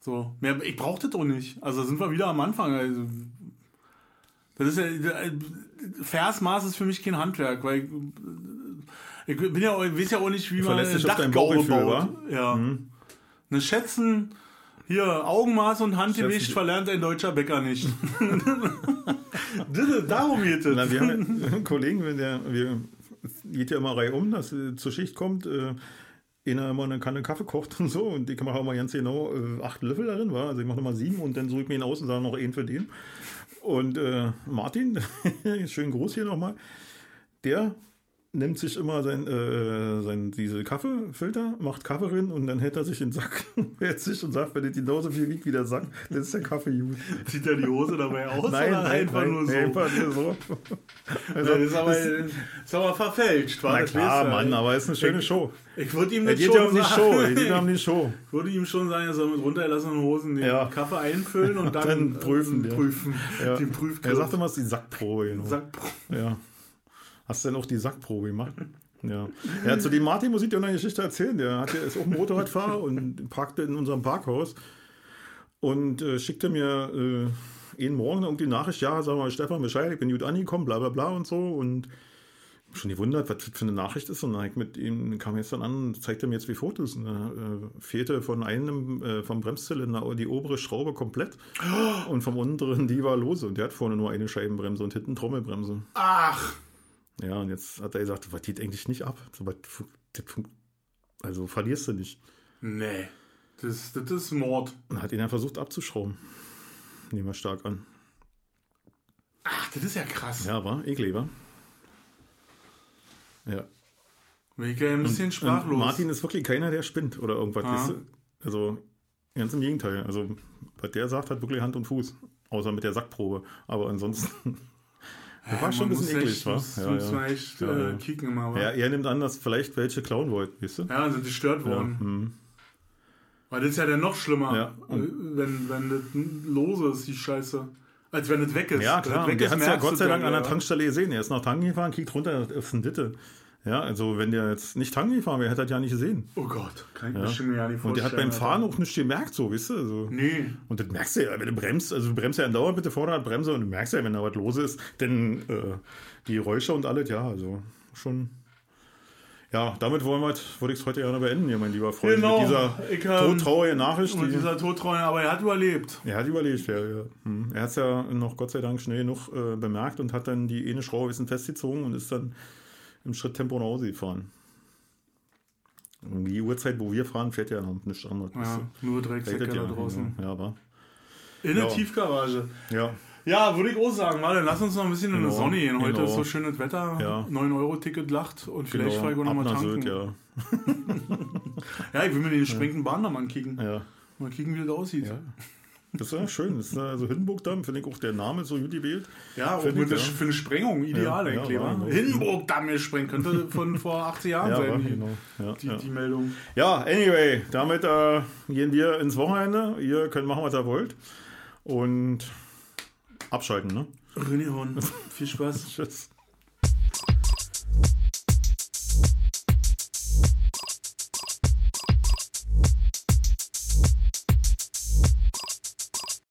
So. Mehr, ich brauche das auch nicht. Also sind wir wieder am Anfang. Also, das ist ja, Versmaß ist für mich kein Handwerk, weil ich, bin ja, ich weiß ja auch nicht, wie man dein Dachgaube baut. Ja. Mhm. Ne Schätzen, hier Augenmaß und Handgewicht verlernt ein deutscher Bäcker nicht. das, ist- darum geht es. Na, wir haben ja einen Kollegen, wenn der, wir geht ja immer Reihe um, dass äh, zur Schicht kommt, äh, einer immer eine Kanne Kaffee kocht und so und ich mache auch mal ganz genau äh, acht Löffel darin, war. Also ich mache nochmal sieben und dann suche ich mir ihn aus und sage noch einen für den. Und äh, Martin, schön groß hier nochmal, der nimmt sich immer sein, äh, sein diese Kaffeefilter, macht Kaffee rein und dann hält er sich den Sack, hält sich und sagt, wenn das genauso viel wiegt wie der Sack, dann ist der Kaffee gut. Zieht er die Hose dabei aus Nein, oder nein, einfach nein, nur so? Einfach nur so. Also, das ist aber, ist aber verfälscht, war na das klar, du. Mann, aber es ist eine schöne Show. Ich würde ihm das geht schon ja um die sagen. Show, geht um die Show. Ich würde ihm schon sagen, er soll mit runtergelassenen Hosen den Ja. Kaffee einfüllen und dann, Dann prüfen, äh, ja. prüfen. Ja. Den. Er sagt immer, es ist die Sackprobe. Genau. Sack, Ja. Hast du denn auch die Sackprobe gemacht? Ja. Ja, zu dem Martin muss ich dir noch eine Geschichte erzählen. Der hat, ja- ist auch Motorradfahrer und parkte in unserem Parkhaus und äh, schickte mir äh, jeden Morgen irgendwie Nachricht, ja, sag mal, Stefan Bescheid, ich bin gut angekommen, bla bla bla und so. Und schon gewundert, was für eine Nachricht ist. Und dann mit ihm kam er jetzt dann an und zeigte mir jetzt wie Fotos. Da äh, fehlte von einem, äh, vom Bremszylinder die obere Schraube komplett und vom unteren die war lose. Und der hat vorne nur eine Scheibenbremse und hinten Trommelbremse. Ach, Ja, und jetzt hat er gesagt, was geht eigentlich nicht ab? Also verlierst du nicht. nee. Das, das ist Mord. Und hat ihn dann versucht abzuschrauben. Nehmen wir stark an. Ach, das ist ja krass. Ja, war eklig, war. Ja. Bin ich ja ein bisschen Und sprachlos. Martin ist wirklich keiner, der spinnt oder irgendwas. Ah. Also ganz im Gegenteil. Also was der sagt, hat wirklich Hand und Fuß. Außer mit der Sackprobe. Aber ansonsten. Das war schon ein bisschen eklig, echt, wa? Muss, Ja, muss man echt äh, kicken immer, wa? Ja, er nimmt an, dass vielleicht welche klauen wollten, weißt du? Ja, dann sind die gestört Ja, worden. hm. Weil das ist ja dann noch schlimmer, Ja. äh, wenn, wenn das lose ist, die Scheiße. Als wenn es weg ist. Ja, Wenn klar. es weg Und der hat es ja Gott sei Dank an der. Tankstelle gesehen. Er ist nach tanken gefahren, kriegt runter, das ist ein Ditte. Ja, also wenn der jetzt nicht tanken gefahren wäre, hätte er das ja nicht gesehen. Oh Gott, kann ich Ja. mir schon gar nicht vorstellen. Und der hat beim. Fahren auch nichts gemerkt, so, weißt du? Also, Nee. Und das merkst du ja, wenn du bremst, also du bremst ja andauernd mit der Vorderradbremse und du merkst ja, wenn da was los ist, denn äh, die Geräusche und alles, ja, also schon. Ja, damit wollen wir, würde ich es heute gerne beenden, hier, mein lieber Freund. Genau. Mit dieser Ich, ähm, todtraurigen Nachricht. Die, dieser Todtreue, aber er hat überlebt. er hat überlebt, ja. ja. Hm. Er hat es ja noch Gott sei Dank schnell genug äh, bemerkt und hat dann die eine Schraube ein bisschen festgezogen und ist dann im Schritttempo nach Hause gefahren. Um die Uhrzeit, wo wir fahren, fährt ja noch nichts anderes. Ja, nur Drecksäcke da ja, draußen. Ja, ja, war. In der Ja. Tiefgarage. Ja, Ja, würde ich auch sagen. Warte, lass uns noch ein bisschen in Genau, die Sonne gehen. Heute genau. ist so schönes Wetter. Ja. 9-Euro-Ticket lacht und vielleicht genau. fahre ich auch noch Ab mal nach tanken. Sylt, ja. Ja, ich will mir den sprengenden Bahn noch mal ankicken. ja. Mal kicken, wie das aussieht. Ja. Das ist ja schön. Das ist also Hindenburgdamm, finde ich auch der Name so gut gewählt. Ja, der, ja. für eine Sprengung ideal Ja, eigentlich. ja, genau. Hindenburg-Damm gesprengt. Könnte von vor 80 Jahren Ja, sein, die, genau. Ja, die, ja. die Meldung. ja, anyway, damit äh, gehen wir ins Wochenende. Ihr könnt machen, was ihr wollt. Und abschalten, ne? René Horn, viel Spaß. Tschüss.